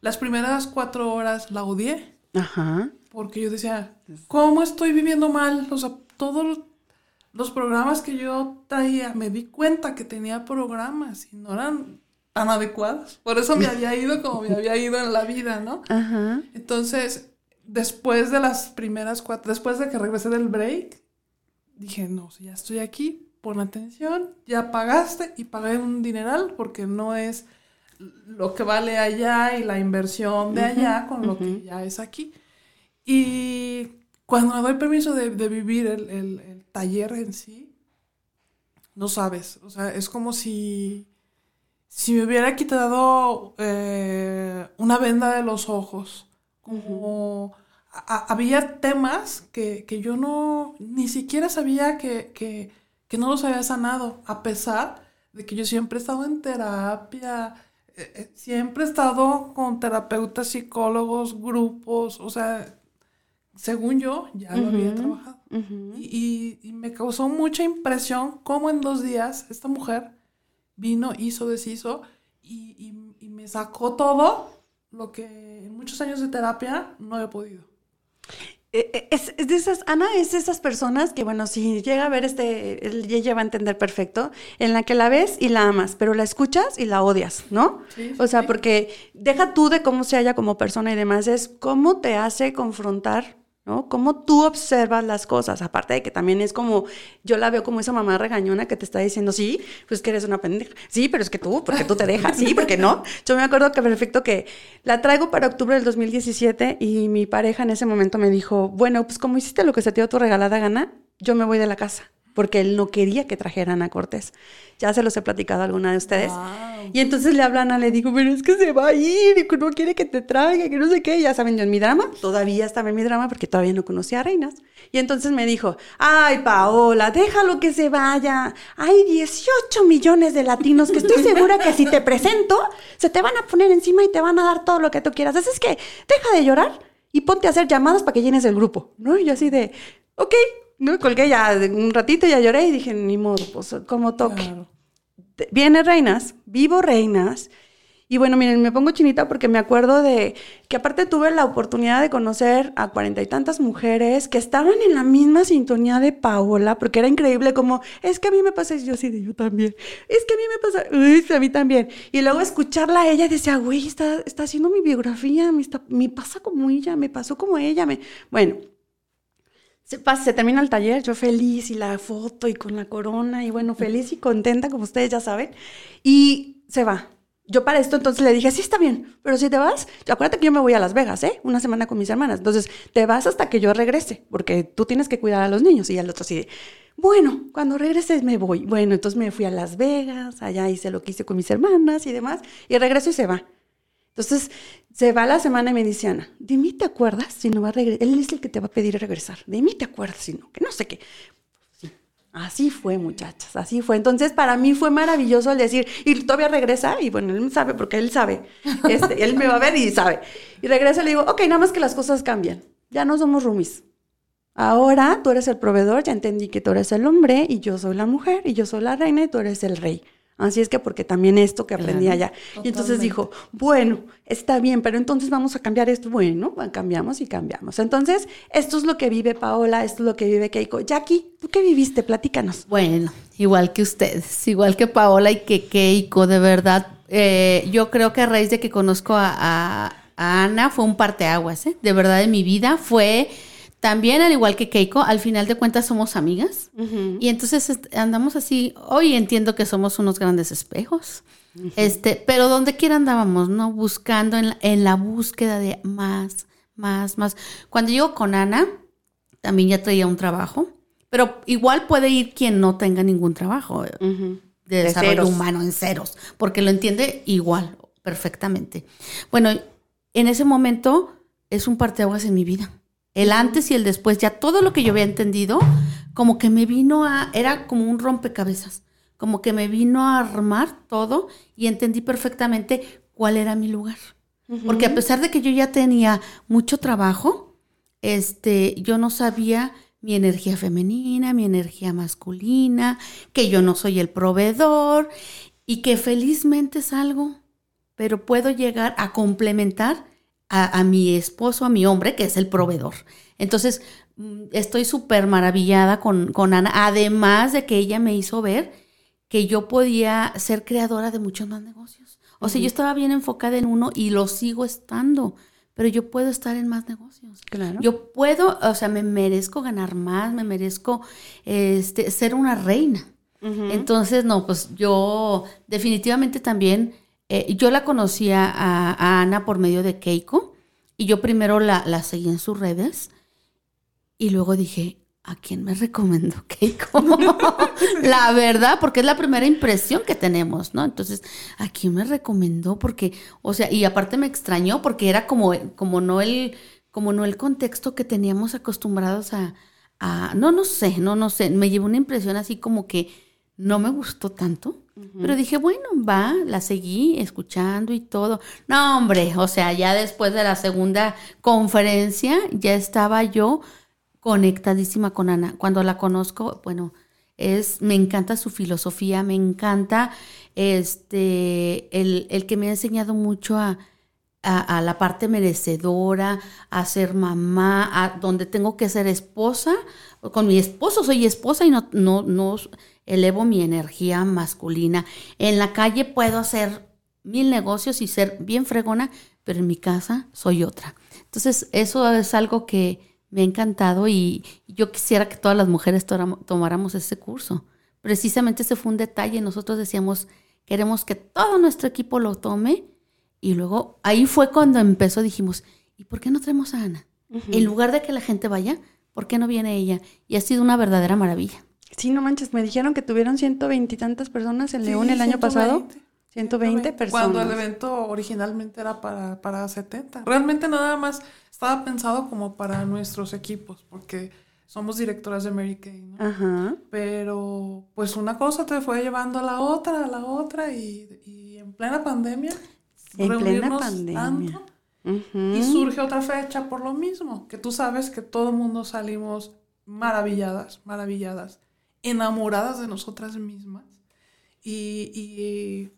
D: Las primeras cuatro horas la odié.
B: Ajá.
D: Porque yo decía, ¿cómo estoy viviendo mal? O sea, todos los programas que yo traía, me di cuenta que tenía programas y no eran tan adecuados. Por eso me había ido como me había ido en la vida, ¿no?
B: Ajá.
D: Entonces, después de las primeras cuatro, después de que regresé del break, dije, no, si ya estoy aquí, pon atención, ya pagaste y pagué un dineral porque no es lo que vale allá y la inversión de allá con lo que ya es aquí. Y cuando me doy permiso de, de vivir el, el- el taller en sí, no sabes, o sea, es como si, si me hubiera quitado eh, una venda de los ojos, como a- había temas que, que yo no, ni siquiera sabía que, que, que no los había sanado, a pesar de que yo siempre he estado en terapia, eh, eh, siempre he estado con terapeutas, psicólogos, grupos, o sea, según yo, ya lo había trabajado. Y- y me causó mucha impresión cómo en dos días esta mujer vino, hizo, deshizo y, y- y me sacó todo lo que en muchos años de terapia no he podido.
B: Eh, eh, Es, es de esas, Ana es de esas personas que, bueno, si llega a ver este, ella va a entender perfecto, en la que la ves y la amas, pero la escuchas y la odias, ¿no?
D: Sí,
B: O sea,
D: sí.
B: porque deja tú de cómo se halla como persona y demás, es cómo te hace confrontar, ¿no? Cómo tú observas las cosas, aparte de que también es como, yo la veo como esa mamá regañona que te está diciendo, sí, pues que eres una pendeja, sí, pero es que tú, porque tú te dejas, sí, porque no. Yo me acuerdo que perfecto que la traigo para octubre del 2017 y mi pareja en ese momento me dijo, bueno, pues como hiciste lo que se te dio tu regalada gana, yo me voy de la casa. Porque él no quería que trajeran a Cortés. Ya se los he platicado a alguna de ustedes.
D: Wow.
B: Y entonces le hablan a, le digo, pero es que se va a ir y no quiere que te traiga, que no sé qué. Ya saben, yo en mi drama, todavía estaba en mi drama porque todavía no conocía a Reinas. Y entonces me dijo, ay, Paola, déjalo que se vaya. Hay 18 millones de latinos que estoy segura que si te presento, se te van a poner encima y te van a dar todo lo que tú quieras. Así es que deja de llorar y ponte a hacer llamadas para que llenes el grupo. ¿No? Y yo así de, ok. No, colgué ya un ratito, ya lloré y dije, ni modo, pues como toque
D: Claro.
B: viene Reinas, vivo Reinas. Y bueno, miren, me pongo chinita porque me acuerdo de que aparte tuve la oportunidad de conocer a cuarenta y tantas mujeres que estaban en la misma sintonía de Paola, porque era increíble como, es que a mí me pasa, y yo sí, de yo también, es que a mí me pasa, uy, a mí también. Y luego escucharla a ella decía, güey, está, está haciendo mi biografía, me, está- me pasa como ella, me pasó como ella. Me... Bueno, se, pasa, se termina el taller, yo feliz y la foto y con la corona y bueno, feliz y contenta, como ustedes ya saben. Y se va. Yo para esto entonces le dije, sí está bien, pero si te vas, acuérdate que yo me voy a Las Vegas, ¿eh? Una semana con mis hermanas. Entonces, te vas hasta que yo regrese, porque tú tienes que cuidar a los niños. Y el otro así bueno, cuando regreses me voy. Bueno, entonces me fui a Las Vegas, allá hice lo que hice con mis hermanas y demás, y regreso y se va. Entonces, se va la semana y me dice Ana, de te acuerdas si no va a regresar. Él es el que te va a pedir regresar. De mí te acuerdas si no, que no sé qué. Sí, Así fue, muchachas, así fue. Entonces, para mí fue maravilloso el decir, y todavía regresa, y bueno, él sabe, porque él sabe. Este, él me va a ver y sabe. Y regresa y le digo, ok, nada más que las cosas cambian. Ya no somos roomies. Ahora tú eres el proveedor, ya entendí que tú eres el hombre y yo soy la mujer y yo soy la reina y tú eres el rey. Así es que porque también esto que aprendí
E: Claro,
B: allá. Y entonces dijo, bueno, está bien, pero entonces vamos a cambiar esto. Bueno, cambiamos y cambiamos. Entonces, esto es lo que vive Paola, esto es lo que vive Keiko. Jackie, ¿tú qué viviste? Platícanos.
E: Bueno, igual que ustedes, igual que Paola y que Keiko, de verdad. eh, yo creo que a raíz de que conozco a, a- a Ana fue un parteaguas, ¿eh? De verdad, en mi vida fue también, al igual que Keiko, al final de cuentas somos amigas. Y entonces andamos así. Hoy entiendo que somos unos grandes espejos. Este, pero donde quiera andábamos, ¿no? Buscando en la, en la búsqueda de más, más, más. Cuando llego con Ana, también ya traía un trabajo. Pero igual puede ir quien no tenga ningún trabajo eh, de
B: De
E: desarrollo humano en ceros, porque lo entiende igual, perfectamente. Bueno, en ese momento es un parteaguas en mi vida. El antes y el después, ya todo lo que yo había entendido, como que me vino a, era como un rompecabezas, como que me vino a armar todo y entendí perfectamente cuál era mi lugar. Porque a pesar de que yo ya tenía mucho trabajo, este, yo no sabía mi energía femenina, mi energía masculina, que yo no soy el proveedor y que felizmente salgo, pero puedo llegar a complementar a, a mi esposo, a mi hombre, que es el proveedor. Entonces, mm, estoy súper maravillada con, con Ana, además de que ella me hizo ver que yo podía ser creadora de muchos más negocios. O sea, yo estaba bien enfocada en uno y lo sigo estando, pero yo puedo estar en más negocios.
B: Claro.
E: Yo puedo, o sea, me merezco ganar más, me merezco este, ser una reina. Entonces, no, pues yo definitivamente también, eh, yo la conocía a, Ana por medio de Keiko y yo primero la, la seguí en sus redes y luego dije, ¿a quién me recomendó Keiko? la verdad, porque es la primera impresión que tenemos, ¿no? Entonces, ¿a quién me recomendó? Porque, o sea, y aparte me extrañó porque era como, como no el, como no el contexto que teníamos acostumbrados a, a- no, no sé, no, no sé, me llevó una impresión así como que no me gustó tanto. Pero dije, bueno, va, la seguí escuchando y todo. No, hombre, o sea, ya después de la segunda conferencia ya estaba yo conectadísima con Ana. Cuando la conozco, bueno, es, me encanta su filosofía, me encanta este, el, el que me ha enseñado mucho a, a, a la parte merecedora, a ser mamá, a donde tengo que ser esposa. Con mi esposo soy esposa y no, no, no elevo mi energía masculina. En la calle puedo hacer mil negocios y ser bien fregona, pero en mi casa soy otra. Entonces, eso es algo que me ha encantado y yo quisiera que todas las mujeres tomáramos ese curso. Precisamente ese fue un detalle. Nosotros decíamos, queremos que todo nuestro equipo lo tome y luego ahí fue cuando empezó, dijimos, ¿y por qué no traemos a Ana? En lugar de que la gente vaya, ¿por qué no viene ella? Y ha sido una verdadera maravilla.
B: Sí, no manches, me dijeron que tuvieron ciento veintitantas personas en
D: Sí,
B: León el año pasado.
D: 120,
B: 120 personas.
D: Cuando el evento originalmente era para, para 70. Realmente nada más estaba pensado como para nuestros equipos, porque somos directoras de Mary Kay, ¿no?
B: Ajá.
D: Pero pues una cosa te fue llevando a la otra, a la otra, y, y en plena pandemia.
B: En plena pandemia.
D: tanto, y surge otra fecha por lo mismo, que tú sabes que todo el mundo salimos maravilladas, maravilladas, enamoradas de nosotras mismas. Y, y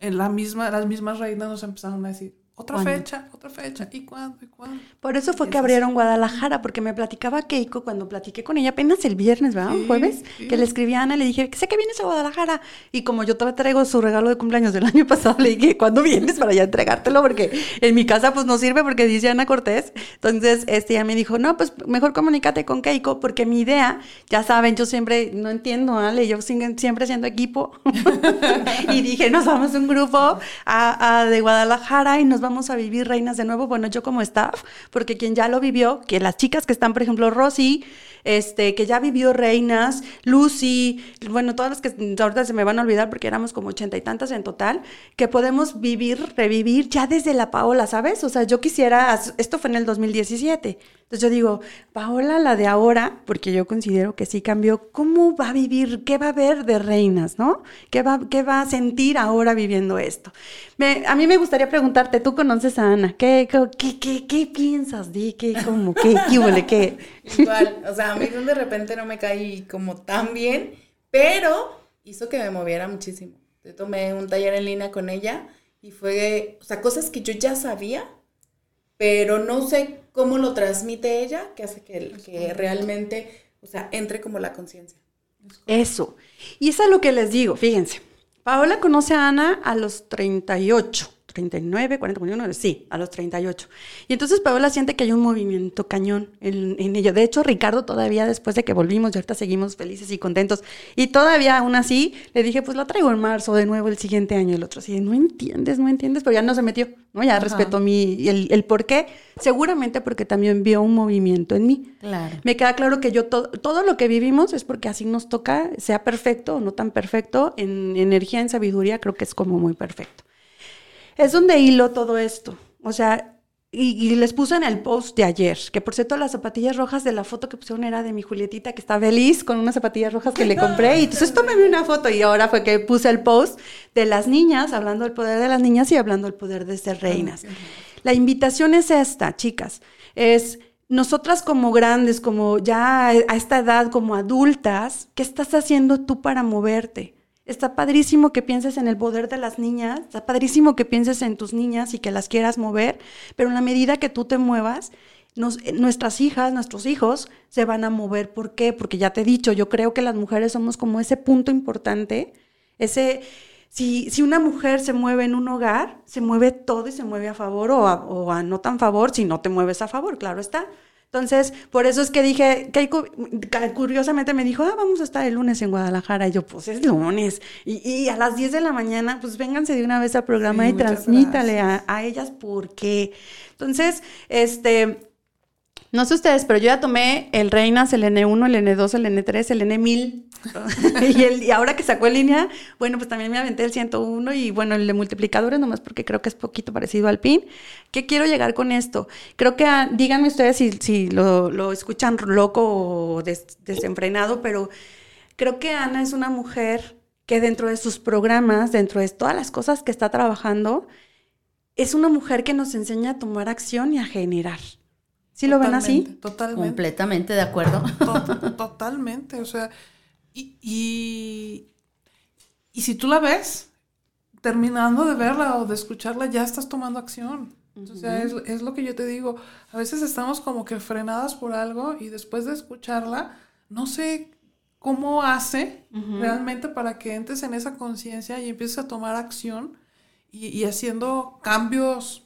D: en la misma, las mismas reinas nos empezaron a decir, otra
B: ¿Cuándo?
D: fecha, otra fecha, ¿y cuándo? ¿Y cuándo?
B: Por eso fue que abrieron Guadalajara, porque me platicaba Keiko cuando platiqué con ella apenas el viernes, ¿verdad?
D: Sí,
B: Jueves,
D: sí.
B: que le escribí a Ana, le dije, sé que vienes a Guadalajara. Y como yo todavía traigo su regalo de cumpleaños del año pasado, le dije, ¿cuándo vienes para ya entregártelo? Porque en mi casa pues no sirve porque dice Ana Cortés. Entonces, este ya me dijo, no, pues mejor comunícate con Keiko, porque mi idea, ya saben, yo siempre, no entiendo, Ale, yo siempre siendo equipo. y dije, nos vamos un grupo a, a de Guadalajara y nos vamos a vivir reinas de nuevo. Bueno, yo como staff, porque quien ya lo vivió, que las chicas que están, por ejemplo, Rosy, este, que ya vivió reinas, Lucy, bueno, todas las que ahorita se me van a olvidar porque éramos como ochenta y tantas en total, que podemos vivir, revivir ya desde la Paola, ¿sabes? O sea, yo quisiera, esto fue en el 2017. Entonces yo digo, Paola, la de ahora, porque yo considero que sí cambió, ¿cómo va a vivir? ¿Qué va a ver de reinas, no? ¿Qué va, qué va a sentir ahora viviendo esto? A mí me gustaría preguntarte, tú conoces a Ana, ¿qué, qué, qué, qué piensas? Di, ¿qué, cómo, qué, qué, qué?
C: Igual, o sea, a mí de repente no me caí como tan bien, pero hizo que me moviera muchísimo. Yo tomé un taller en línea con ella y fue, o sea, cosas que yo ya sabía, pero no sé cómo lo transmite ella, que hace que, que realmente, o sea, entre como la conciencia.
B: Eso. Y eso es lo que les digo, fíjense. Paola conoce a Ana a los 38, 39, 40, 41, sí, a los 38. Y entonces Paola siente que hay un movimiento cañón en, en ello. De hecho, Ricardo todavía después de que volvimos y ahorita seguimos felices y contentos. Y todavía aún así le dije, pues la traigo en marzo de nuevo el siguiente año. El otro así, no entiendes, no entiendes, pero ya no se metió, ¿no? Ya
E: Ajá.
B: respetó mi, el, el por qué. Seguramente porque también vio un movimiento en mí.
E: Claro.
B: Me queda claro que yo to- todo lo que vivimos es porque así nos toca, sea perfecto o no tan perfecto, en energía, en sabiduría, creo que es como muy perfecto. Es donde hilo todo esto. O sea, y, y les puse en el post de ayer, que por cierto las zapatillas rojas de la foto que pusieron era de mi Julietita, que está feliz con unas zapatillas rojas que le compré. Y entonces tomé una foto y ahora fue que puse el post de las niñas, hablando del poder de las niñas y hablando del poder de ser reinas. La invitación es esta, chicas, es nosotras como grandes, como ya a esta edad, como adultas, ¿qué estás haciendo tú para moverte? Está padrísimo que pienses en el poder de las niñas, está padrísimo que pienses en tus niñas y que las quieras mover, pero en la medida que tú te muevas, eh, nuestras hijas, nuestros hijos se van a mover. ¿Por qué? Porque ya te he dicho, yo creo que las mujeres somos como ese punto importante, ese... Si, si una mujer se mueve en un hogar, se mueve todo y se mueve a favor o a, o a no tan favor si no te mueves a favor, claro está. Entonces, por eso es que dije, ca- curiosamente me dijo, ah, vamos a estar el lunes en Guadalajara. Y yo, pues es lunes. Y, y a las 10 de la mañana, pues vénganse de una vez al programa
D: Sí,
B: y transmítale a ellas por qué. Entonces, este, no sé ustedes, pero yo ya tomé el Reinas, el N1, el N2, el N3, el N1000. y, el- y ahora que sacó en línea, bueno, pues también me aventé el 101 y bueno, el de multiplicadores, nomás porque creo que es poquito parecido al PIN. ¿Qué quiero llegar con esto? Creo que, ah, díganme ustedes si, si lo, lo escuchan loco o des- desenfrenado, pero creo que Ana es una mujer que dentro de sus programas, dentro de todas las cosas que está trabajando, es una mujer que nos enseña a tomar acción y a generar. ¿Sí lo ven así?
D: Totalmente, Totalmente.
E: Completamente de acuerdo.
D: To- Totalmente, o sea, y, y, y si tú la ves, terminando de verla o de escucharla, ya estás tomando acción. Sea, es, es lo que yo te digo, a veces estamos como que frenadas por algo y después de escucharla, no sé cómo hace realmente para que entres en esa conciencia y empieces a tomar acción y, y haciendo cambios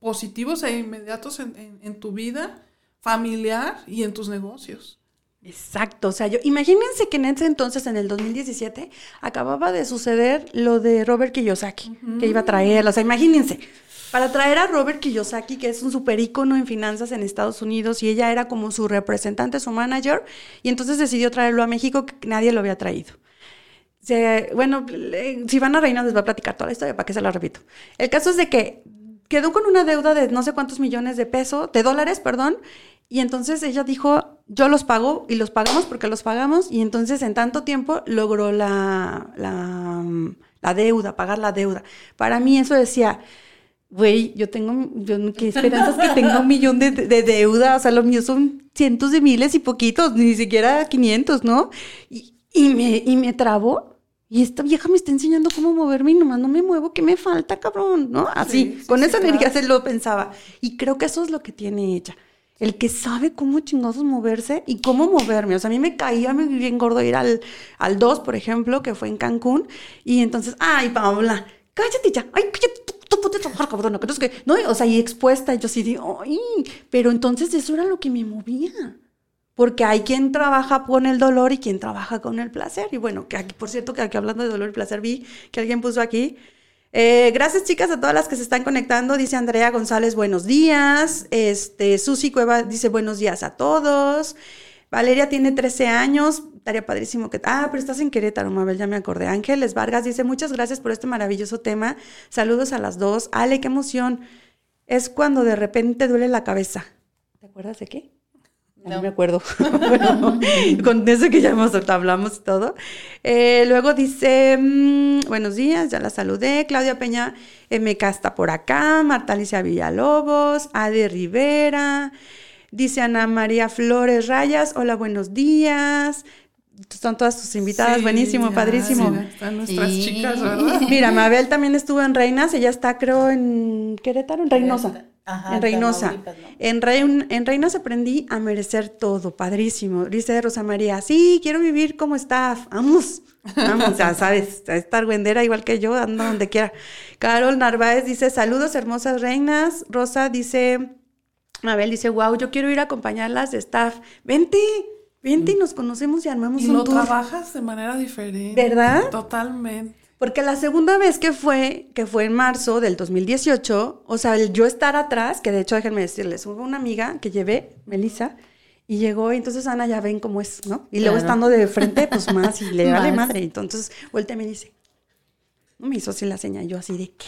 D: positivos e inmediatos en, en- en tu vida familiar y en tus negocios.
B: Exacto, o sea, yo, imagínense que en ese entonces, en el 2017, acababa de suceder lo de Robert Kiyosaki, que iba a traerla, o sea, imagínense. para traer a Robert Kiyosaki, que es un super ícono en finanzas en Estados Unidos, y ella era como su representante, su manager, y entonces decidió traerlo a México, que nadie lo había traído. Bueno, si van a Reina les va a platicar toda la historia, para que se la repito. El caso es de que quedó con una deuda de no sé cuántos millones de pesos, de dólares, perdón, y entonces ella dijo, yo los pago y los pagamos porque los pagamos, y entonces en tanto tiempo logró la, la, la deuda, pagar la deuda. Para mí eso decía, güey, yo tengo, yo, qué esperanzas que tenga un millón de, de deuda, o sea, los míos son cientos de miles y poquitos, ni siquiera 500, ¿no? Y, y me, y me trabó. Y esta vieja me está enseñando cómo moverme y nomás no me muevo, ¿qué me falta, cabrón? ¿No? Así,
D: Sí, sí,
B: con
D: sí,
B: esa energía se lo pensaba. Y creo que eso es lo que tiene ella. El que sabe cómo chingosos moverse y cómo moverme. O sea, a mí me caía muy bien gordo ir al, al 2, por ejemplo, que fue en Cancún. Y entonces, ay, Paola, cállate ya. Ay, cállate, tú, a trabajar, cabrón. Que no o sea, y expuesta. Yo sí digo, ay, pero entonces eso era lo que me movía. Porque hay quien trabaja con el dolor y quien trabaja con el placer. Y bueno, que aquí, por cierto, que aquí hablando de dolor y placer, vi que alguien puso aquí. Eh, gracias, chicas, a todas las que se están conectando. Dice Andrea González, buenos días. Este, Susi Cueva dice buenos días a todos. Valeria tiene 13 años. Estaría padrísimo que. Ah, pero estás en Querétaro, Mabel, ya me acordé. Ángeles Vargas dice: Muchas gracias por este maravilloso tema. Saludos a las dos. Ale, qué emoción. Es cuando de repente duele la cabeza. ¿Te acuerdas de qué? No,
C: No.
B: me acuerdo. Bueno, con eso que ya hemos, hablamos y todo. Eh, luego dice, mm, buenos días, ya la saludé. Claudia Peña MK está por acá. Marta Alicia Villalobos. Ade Rivera. Dice Ana María Flores Rayas. Hola, buenos días. Son todas tus invitadas.
D: Sí,
B: Buenísimo,
D: ya,
B: padrísimo.
D: sí, están nuestras
E: Sí.
D: chicas, ¿verdad?
B: Mira, Mabel también estuvo en Reinas. Ella está, creo, en Querétaro, en Reynosa.
C: Ajá,
B: en Reynosa. En, Rein- en Reinas aprendí a merecer todo, padrísimo. Dice Rosa María, sí, quiero vivir como staff. Vamos, vamos, ya sabes, a estar güendera igual que yo, ando donde quiera. Carol Narváez dice, saludos, hermosas reinas. Rosa dice, Mabel dice, wow, yo quiero ir a acompañarlas de staff. Vente, vente y nos conocemos y armamos
D: Y
B: un
D: lo
B: tour.
D: trabajas de manera diferente.
B: ¿Verdad?
D: Totalmente.
B: Porque la segunda vez que fue, que fue en marzo del 2018, o sea, el yo estar atrás, que de hecho déjenme decirles, hubo una amiga que llevé, Melissa, y llegó, y entonces Ana ya ven cómo es, ¿no? Y luego
E: Claro.
B: estando de frente, pues más, y le vale madre. Entonces vuelta y me dice, no me hizo así la señal, yo así de qué.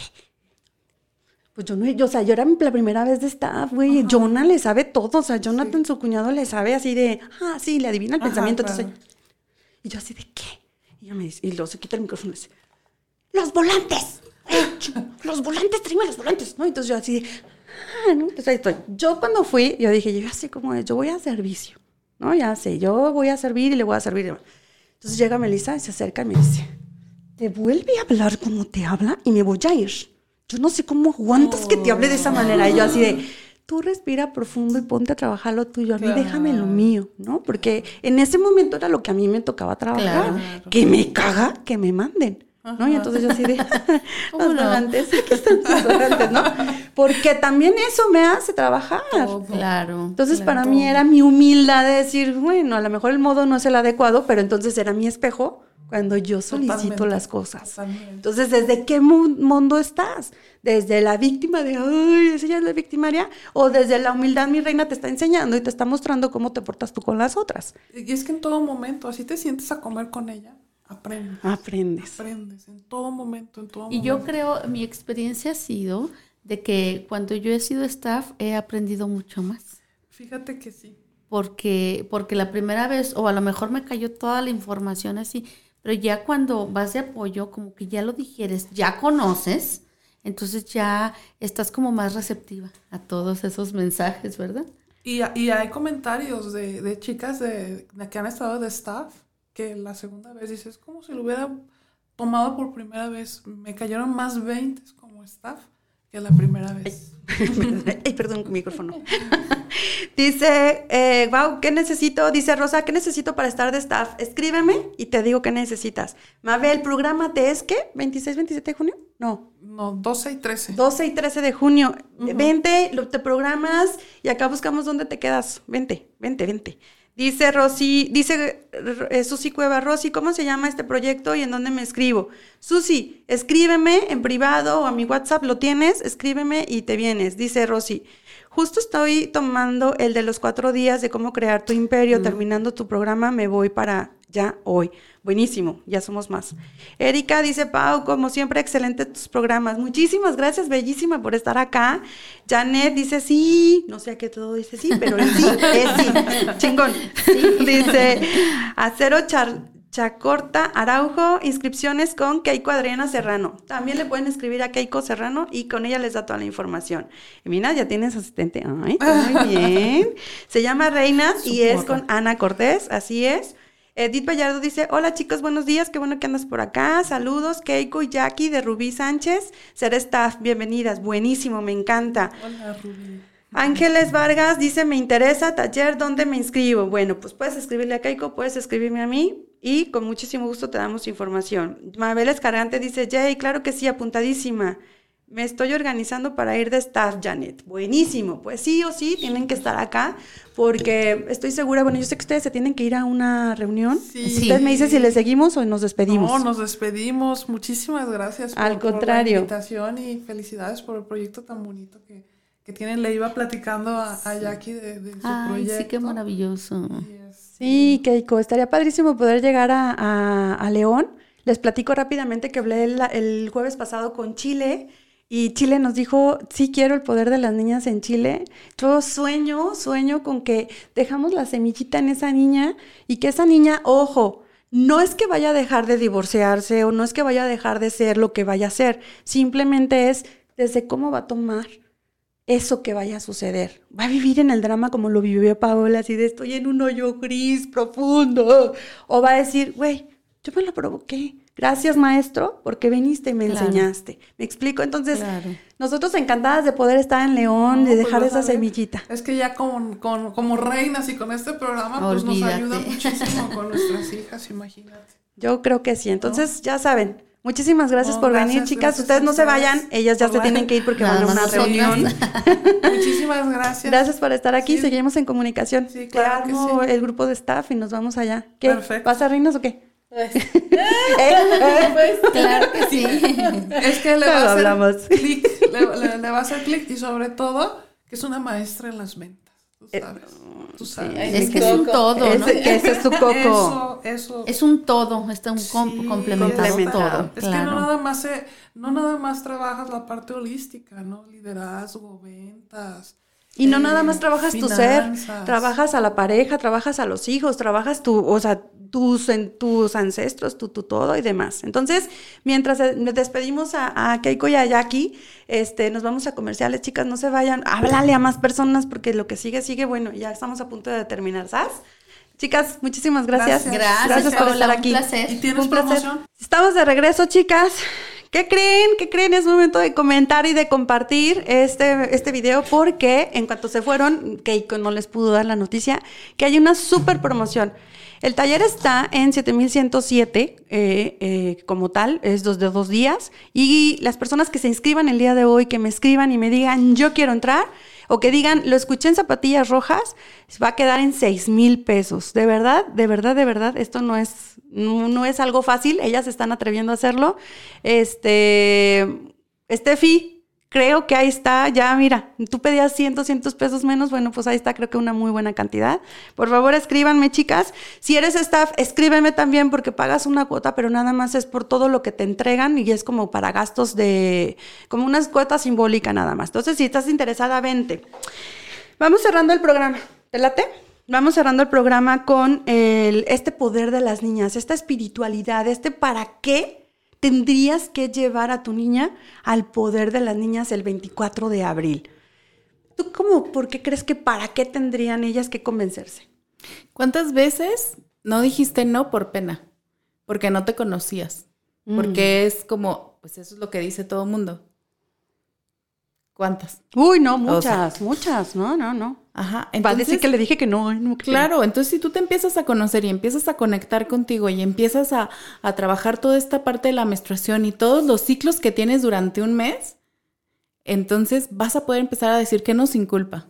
B: Pues yo no, yo, o sea, yo era la primera vez de staff, güey. Jonah le sabe todo, o sea, Jonathan, su cuñado, le sabe así de, ah, sí, le adivina el
D: Ajá,
B: pensamiento.
D: claro.
B: Entonces, y yo así de qué. Y ella me dice, y luego se quita el micrófono y dice, los volantes. ¡Eh, Los volantes, tráeme los volantes, ¿no? Entonces yo así, ah, ¿no? Pues ahí estoy. Yo cuando fui, yo dije, yo cómo es, yo voy a servicio, ¿no? Ya sé, yo voy a servir y le voy a servir. Entonces llega Melissa y se acerca y me dice, te vuelve a hablar como te habla y me voy a ir. Yo no sé cómo aguantas que te hable de esa manera. Y yo así de, tú respira profundo y ponte a trabajar lo tuyo. A mí déjame lo mío, ¿no? Porque en ese momento era lo que a mí me tocaba trabajar.
E: Claro.
B: Que me caga que me manden. ¿No? Y entonces yo así de,
E: ¿Cómo
B: los
E: no?
B: volantes, aquí están los volantes, ¿no? Porque también eso me hace trabajar.
E: Claro.
B: Entonces,
E: claro.
B: para mí era mi humildad de decir, bueno, a lo mejor el modo no es el adecuado, pero entonces era mi espejo cuando yo solicito
D: Totalmente,
B: las cosas.
D: totalmente.
B: Entonces, ¿desde qué mu- mundo estás? ¿Desde la víctima de, ay, esa ya es la victimaria? ¿O desde la humildad, mi reina te está enseñando y te está mostrando cómo te portas tú con las otras?
D: Y es que en todo momento, así te sientes a comer con ella, aprendes.
B: Aprendes.
D: Aprendes en todo momento, en todo
E: Y
D: momento.
E: yo creo, mi experiencia ha sido de que cuando yo he sido staff he aprendido mucho más.
D: Fíjate que sí.
E: Porque, porque la primera vez, o a lo mejor me cayó toda la información así, pero ya cuando vas de apoyo, como que ya lo digieres, ya conoces, entonces ya estás como más receptiva a todos esos mensajes, ¿verdad?
D: Y, y hay comentarios de, de chicas de, de que han estado de staff que la segunda vez dices, como si lo hubiera tomado por primera vez. Me cayeron más 20 como staff que la primera vez.
B: Ay, perdón, micrófono. Dice, eh, wow, ¿qué necesito? Dice Rosa, ¿qué necesito para estar de staff? Escríbeme y te digo qué necesitas. Mabel, prográmate, ¿es qué? ¿26, 27 de junio? No,
D: No, 12 y 13.
B: 12 y 13 de junio. Vente, lo- te programas y acá buscamos dónde te quedas. Vente, vente, vente. Dice Rosy, dice eh, Susi Cueva, Rosy, ¿cómo se llama este proyecto y en dónde me escribo? Susi, escríbeme en privado o a mi WhatsApp, ¿lo tienes? Escríbeme y te vienes, dice Rosy. Justo estoy tomando el de los cuatro días de cómo crear tu imperio, terminando tu programa, me voy para ya hoy. Buenísimo, ya somos más. Erika dice, Pau, como siempre, excelente tus programas. Muchísimas gracias, bellísima, por estar acá. Janet dice, sí, no sé a qué todo dice sí, pero el sí es sí. Chingón. Dice, Acero Char Chacorta Araujo, inscripciones con Keiko Adriana Serrano. También le pueden escribir a Keiko Serrano y con ella les da toda la información. Y mira, ya tienes asistente. Ay, muy bien. Se llama Reinas y es con Ana Cortés, así es. Edith Vallardo dice, hola chicos, buenos días, qué bueno que andas por acá. Saludos, Keiko y Jackie de Rubí Sánchez. Ser staff, bienvenidas, buenísimo, me encanta.
D: Hola, Rubí.
B: Ángeles Vargas dice, me interesa taller, ¿dónde me inscribo? Bueno, pues puedes escribirle a Keiko, puedes escribirme a mí y con muchísimo gusto te damos información. Mabel Escargante dice, Jay, claro que sí, apuntadísima. Me estoy organizando para ir de staff, Janet. Buenísimo. Pues sí o sí, tienen que estar acá porque estoy segura, bueno, yo sé que ustedes se tienen que ir a una reunión.
D: Sí.
B: Usted me dice si le seguimos o nos despedimos.
D: No, nos despedimos. Muchísimas gracias por,
B: Al
D: por
B: contrario.
D: la invitación y felicidades por el proyecto tan bonito que, que tienen. Le iba platicando a, a Jackie de, de su
E: Ay,
D: proyecto.
E: sí, qué maravilloso.
D: Y es-
B: Sí, Keiko, estaría padrísimo poder llegar a, a- a León. Les platico rápidamente que hablé el, el jueves pasado con Chile y Chile nos dijo, sí quiero el poder de las niñas en Chile. Yo sueño, sueño con que dejamos la semillita en esa niña y que esa niña, ojo, no es que vaya a dejar de divorciarse o no es que vaya a dejar de ser lo que vaya a ser, simplemente es desde cómo va a tomar eso que vaya a suceder. Va a vivir en el drama como lo vivió Paola, así de estoy en un hoyo gris profundo. O va a decir, güey, yo me lo provoqué. Gracias, maestro, porque viniste y me
E: Claro.
B: enseñaste. ¿Me explico? Entonces,
E: Claro.
B: nosotros encantadas de poder estar en León,
D: No,
B: de
D: pues
B: dejar esa semillita.
D: Es que ya con, con- como reinas y con este programa, pues nos ayuda muchísimo con nuestras hijas, imagínate.
B: Yo creo que sí. Entonces, ya saben. Muchísimas gracias por venir, chicas.
D: gracias
B: Ustedes no se vayan, ellas ya se tienen que ir porque van a una reunión.
D: Muchísimas gracias.
B: Gracias por estar aquí.
D: Sí.
B: Seguimos en comunicación.
D: Sí,
B: Te
D: claro que
B: armo
D: sí.
B: el grupo de staff y nos vamos allá. ¿Qué?
D: Perfecto.
B: ¿Vas a reinas o qué?
C: Pues,
B: ¿Eh? ¿Eh?
C: pues,
E: Claro que sí.
D: Es que le va a hacer clic, le, le- le va a hacer clic y sobre todo que es una maestra en las ventas. Tú
B: Eh,
D: sabes. Tú
E: Es que es un todo, ¿no?
B: Ese, que ese es tu coco.
D: Eso, eso.
E: Es un todo, está un
D: Sí,
E: complementado
B: complementado.
E: todo.
D: Es que
E: claro.
D: no nada más no nada más trabajas la parte holística, ¿no? Liderazgo, ventas.
B: Y no
D: eh,
B: nada más trabajas tu ser, trabajas a la pareja, trabajas a los hijos, trabajas tu, o sea, tus, en, tus ancestros, tu, tu todo y demás. Entonces, mientras nos despedimos a, a Keiko y a Jackie, este, nos vamos a comerciales, chicas, no se vayan, háblale a más personas porque lo que sigue, sigue, bueno, ya estamos a punto de terminar, ¿sabes? Chicas, muchísimas gracias.
D: Gracias.
E: Gracias,
B: por
E: Paola,
B: estar
E: un
B: aquí.
E: placer.
D: ¿Y tienes
B: Un placer.
D: promoción?
B: Estamos de regreso, chicas. ¿Qué creen? ¿Qué creen? Es momento de comentar y de compartir este, este video porque en cuanto se fueron, Keiko no les pudo dar la noticia, que hay una super promoción. El taller está en 7107 eh, eh, como tal, es dos de dos días. Y las personas que se inscriban el día de hoy, que me escriban y me digan, yo quiero entrar, o que digan, lo escuché en zapatillas rojas, va a quedar en 6 mil pesos. De verdad, de verdad, de verdad, esto no es, no, es algo fácil, ellas están atreviendo a hacerlo. Este, Steffi, creo que ahí está, ya mira, tú pedías 100, 200 pesos menos, bueno, pues ahí está, creo que una muy buena cantidad. Por favor, escríbanme, chicas. Si eres staff, escríbeme también porque pagas una cuota, pero nada más es por todo lo que te entregan y es como para gastos de, como una cuota simbólica nada más. Entonces, si estás interesada, vente. Vamos cerrando el programa. ¿Te late? Vamos cerrando el programa con el, este poder de las niñas, esta espiritualidad, este para qué tendrías que llevar a tu niña al poder de las niñas el 24 de abril. ¿Tú cómo, por qué crees que para qué tendrían ellas que convencerse?
C: ¿Cuántas veces no dijiste no por pena? Porque no te conocías. Porque es como, pues eso es lo que dice todo el mundo. ¿Cuántas?
B: Uy, no,
C: O sea-
B: muchas, muchas, no, no, no.
C: Ajá. Entonces-
B: que le dije que no.
C: Claro, entonces si tú te empiezas a conocer y empiezas a conectar contigo y empiezas a, a trabajar toda esta parte de la menstruación y todos los ciclos que tienes durante un mes, entonces vas a poder empezar a decir que no sin culpa.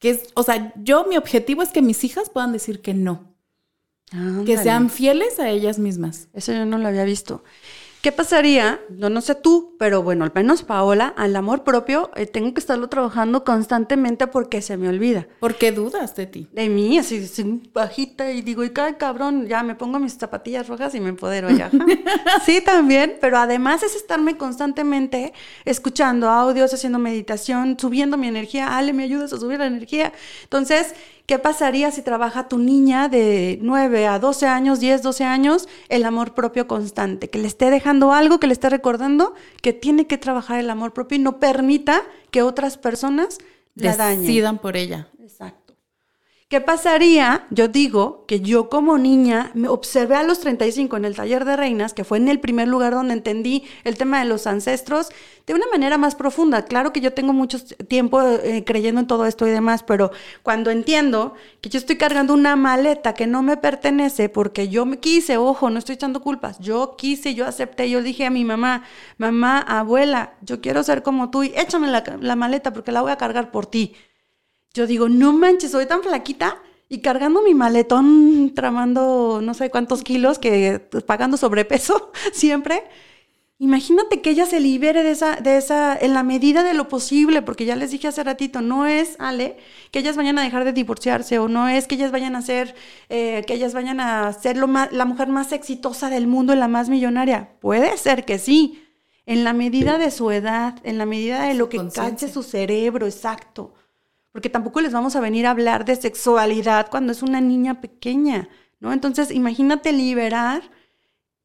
C: Que es, o sea, yo mi objetivo es que mis hijas puedan decir que no, que sean fieles a ellas mismas.
B: Eso yo no lo había visto. ¿Qué pasaría? No, no sé tú, pero bueno, al menos Paola, al amor propio, eh, tengo que estarlo trabajando constantemente porque se me olvida.
C: ¿Por qué dudas de ti?
B: De mí, así, así, bajita, y digo, y cada cabrón, ya me pongo mis zapatillas rojas y me empodero ya. sí, también, pero además es estarme constantemente escuchando audios, haciendo meditación, subiendo mi energía. Ale, ¿me ayudas a subir la energía? Entonces, ¿qué pasaría si trabaja tu niña de 9 a 12 años, 10, 12 años, el amor propio constante? Que le esté dejando algo, que le esté recordando que tiene que trabajar el amor propio y no permita que otras personas la dañen.
C: Decidan por ella.
B: ¿Qué pasaría? Yo digo que yo como niña me observé a los 35 en el taller de reinas, que fue en el primer lugar donde entendí el tema de los ancestros de una manera más profunda. Claro que yo tengo mucho tiempo eh, creyendo en todo esto y demás, pero cuando entiendo que yo estoy cargando una maleta que no me pertenece porque yo me quise, ojo, no estoy echando culpas, yo quise, yo acepté, yo dije a mi mamá, mamá, abuela, yo quiero ser como tú y échame la maleta porque la voy a cargar por ti. Yo digo, no manches, soy tan flaquita y cargando mi maletón, tramando no sé cuántos kilos, que pagando sobrepeso siempre. Imagínate que ella se libere de esa, de esa, en la medida de lo posible, porque ya les dije hace ratito, no es, Ale, que ellas vayan a dejar de divorciarse, o no es que ellas vayan a ser, eh, que ellas vayan a ser lo más, la mujer más exitosa del mundo y la más millonaria. Puede ser que sí, en la medida de su edad, en la medida de lo que cache su cerebro, exacto porque tampoco les vamos a venir a hablar de sexualidad cuando es una niña pequeña, ¿no? Entonces, imagínate liberar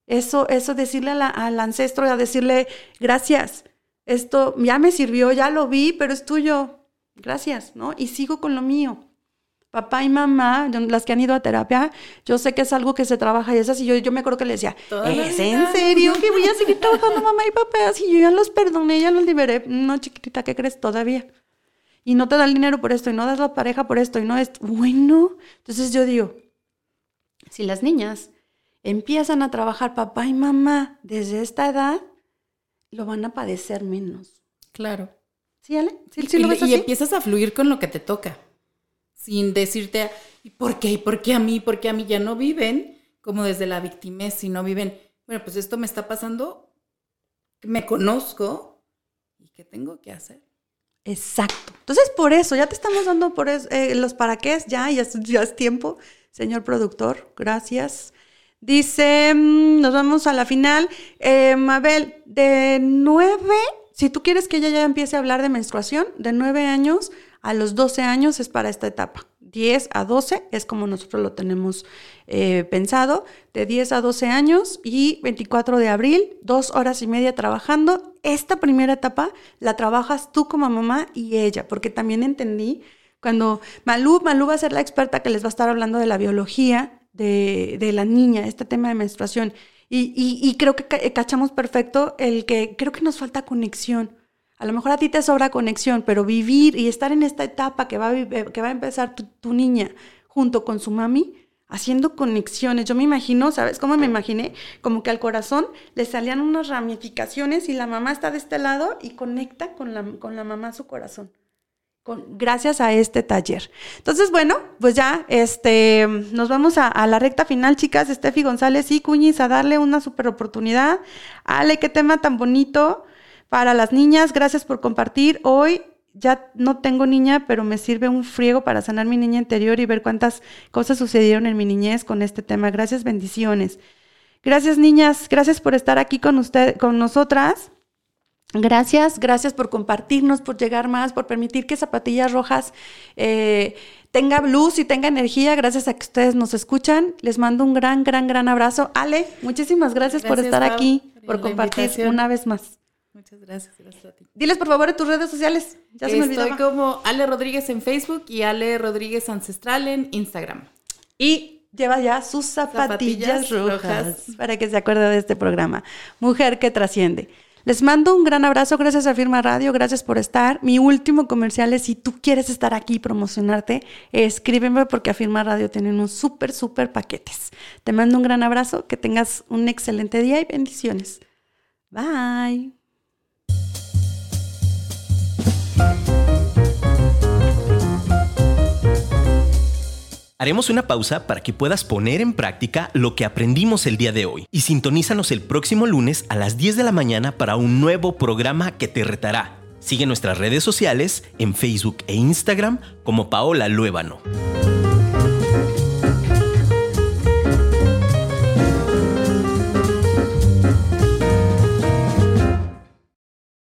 B: eso, eso decirle a la- al ancestro, a decirle, gracias, esto ya me sirvió, ya lo vi, pero es tuyo, gracias, ¿no? Y sigo con lo mío. Papá y mamá, las que han ido a terapia, yo sé que es algo que se trabaja y es así. Yo, yo me acuerdo que le decía, ¿es
C: vida".
B: en serio que voy a seguir trabajando mamá y papá? Si yo ya los perdoné, ya los liberé. No, chiquitita, ¿qué crees? Todavía y no te da el dinero por esto, y no das la pareja por esto, y no es bueno. Entonces yo digo, si las niñas empiezan a trabajar papá y mamá desde esta edad, lo van a padecer menos.
C: Claro.
B: ¿Sí, Ale? ¿Sí,
C: y,
B: sí lo
C: y-
B: ves
C: y
B: así?
C: empiezas a fluir con lo que te toca. Sin decirte, ¿y por qué? ¿Y por qué a mí? ¿Por qué a mí? Ya no viven como desde la victimez, sino viven, bueno, pues esto me está pasando, me conozco y qué tengo que hacer.
B: Exacto. Entonces, por eso, ya te estamos dando por eh, los para qué, ya, ya es tiempo, señor productor, gracias. Dice, mm, nos vamos a la final. Eh, Mabel, de nueve, si tú quieres que ella ya empiece a hablar de menstruación, de nueve años a los 12 años es para esta etapa. 10 a 12 es como nosotros lo tenemos eh, pensado, de 10 a 12 años y 24 de abril, dos horas y media trabajando. Esta primera etapa la trabajas tú como mamá y ella, porque también entendí cuando Malú, Malú va a ser la experta que les va a estar hablando de la biología de, de la niña, este tema de menstruación. Y, y- creo que ca- cachamos perfecto el que creo que nos falta conexión. A lo mejor a ti te sobra conexión, pero vivir y estar en esta etapa que va a, vi- que va a empezar tu, tu niña junto con su mami, haciendo conexiones. Yo me imagino, ¿sabes cómo me imaginé? Como que al corazón le salían unas ramificaciones y la mamá está de este lado y conecta con la, con la mamá su corazón. Con, gracias a este taller. Entonces, bueno, pues ya este, nos vamos a, a la recta final, chicas. Steffi González y Cuñiz a darle una super oportunidad. Ale, qué tema tan bonito para las niñas. Gracias por compartir. Hoy ya no tengo niña, pero me sirve un friego para sanar mi niña interior y ver cuántas cosas sucedieron en mi niñez con este tema. Gracias, bendiciones. Gracias, niñas. Gracias por estar aquí con usted, con nosotras. Gracias, gracias por compartirnos, por llegar más, por permitir que Zapatillas Rojas eh, tenga luz y tenga energía. Gracias a que ustedes nos escuchan. Les mando un gran, gran, gran abrazo. Ale, muchísimas gracias, por estar
C: Pau,
B: aquí,
C: por
B: compartir una vez más.
C: Muchas gracias, gracias a ti.
B: Diles por favor en tus redes sociales. Ya se me
C: Estoy
B: olvidaba.
C: como Ale Rodríguez en Facebook y Ale Rodríguez Ancestral en Instagram.
B: Y lleva ya sus zapatillas,
C: Zapatillas
B: rojas,
C: rojas.
B: para que se acuerde de este programa. Mujer que trasciende. Les mando un gran abrazo, gracias a Firma Radio, gracias por estar. Mi último comercial es si tú quieres estar aquí y promocionarte, escríbeme porque a Firma Radio tienen unos súper, súper paquetes. Te mando un gran abrazo, que tengas un excelente día y bendiciones. Bye.
A: Haremos una pausa para que puedas poner en práctica lo que aprendimos el día de hoy y sintonízanos el próximo lunes a las 10 de la mañana para un nuevo programa que te retará. Sigue nuestras redes sociales en Facebook e Instagram como Paola Luébano.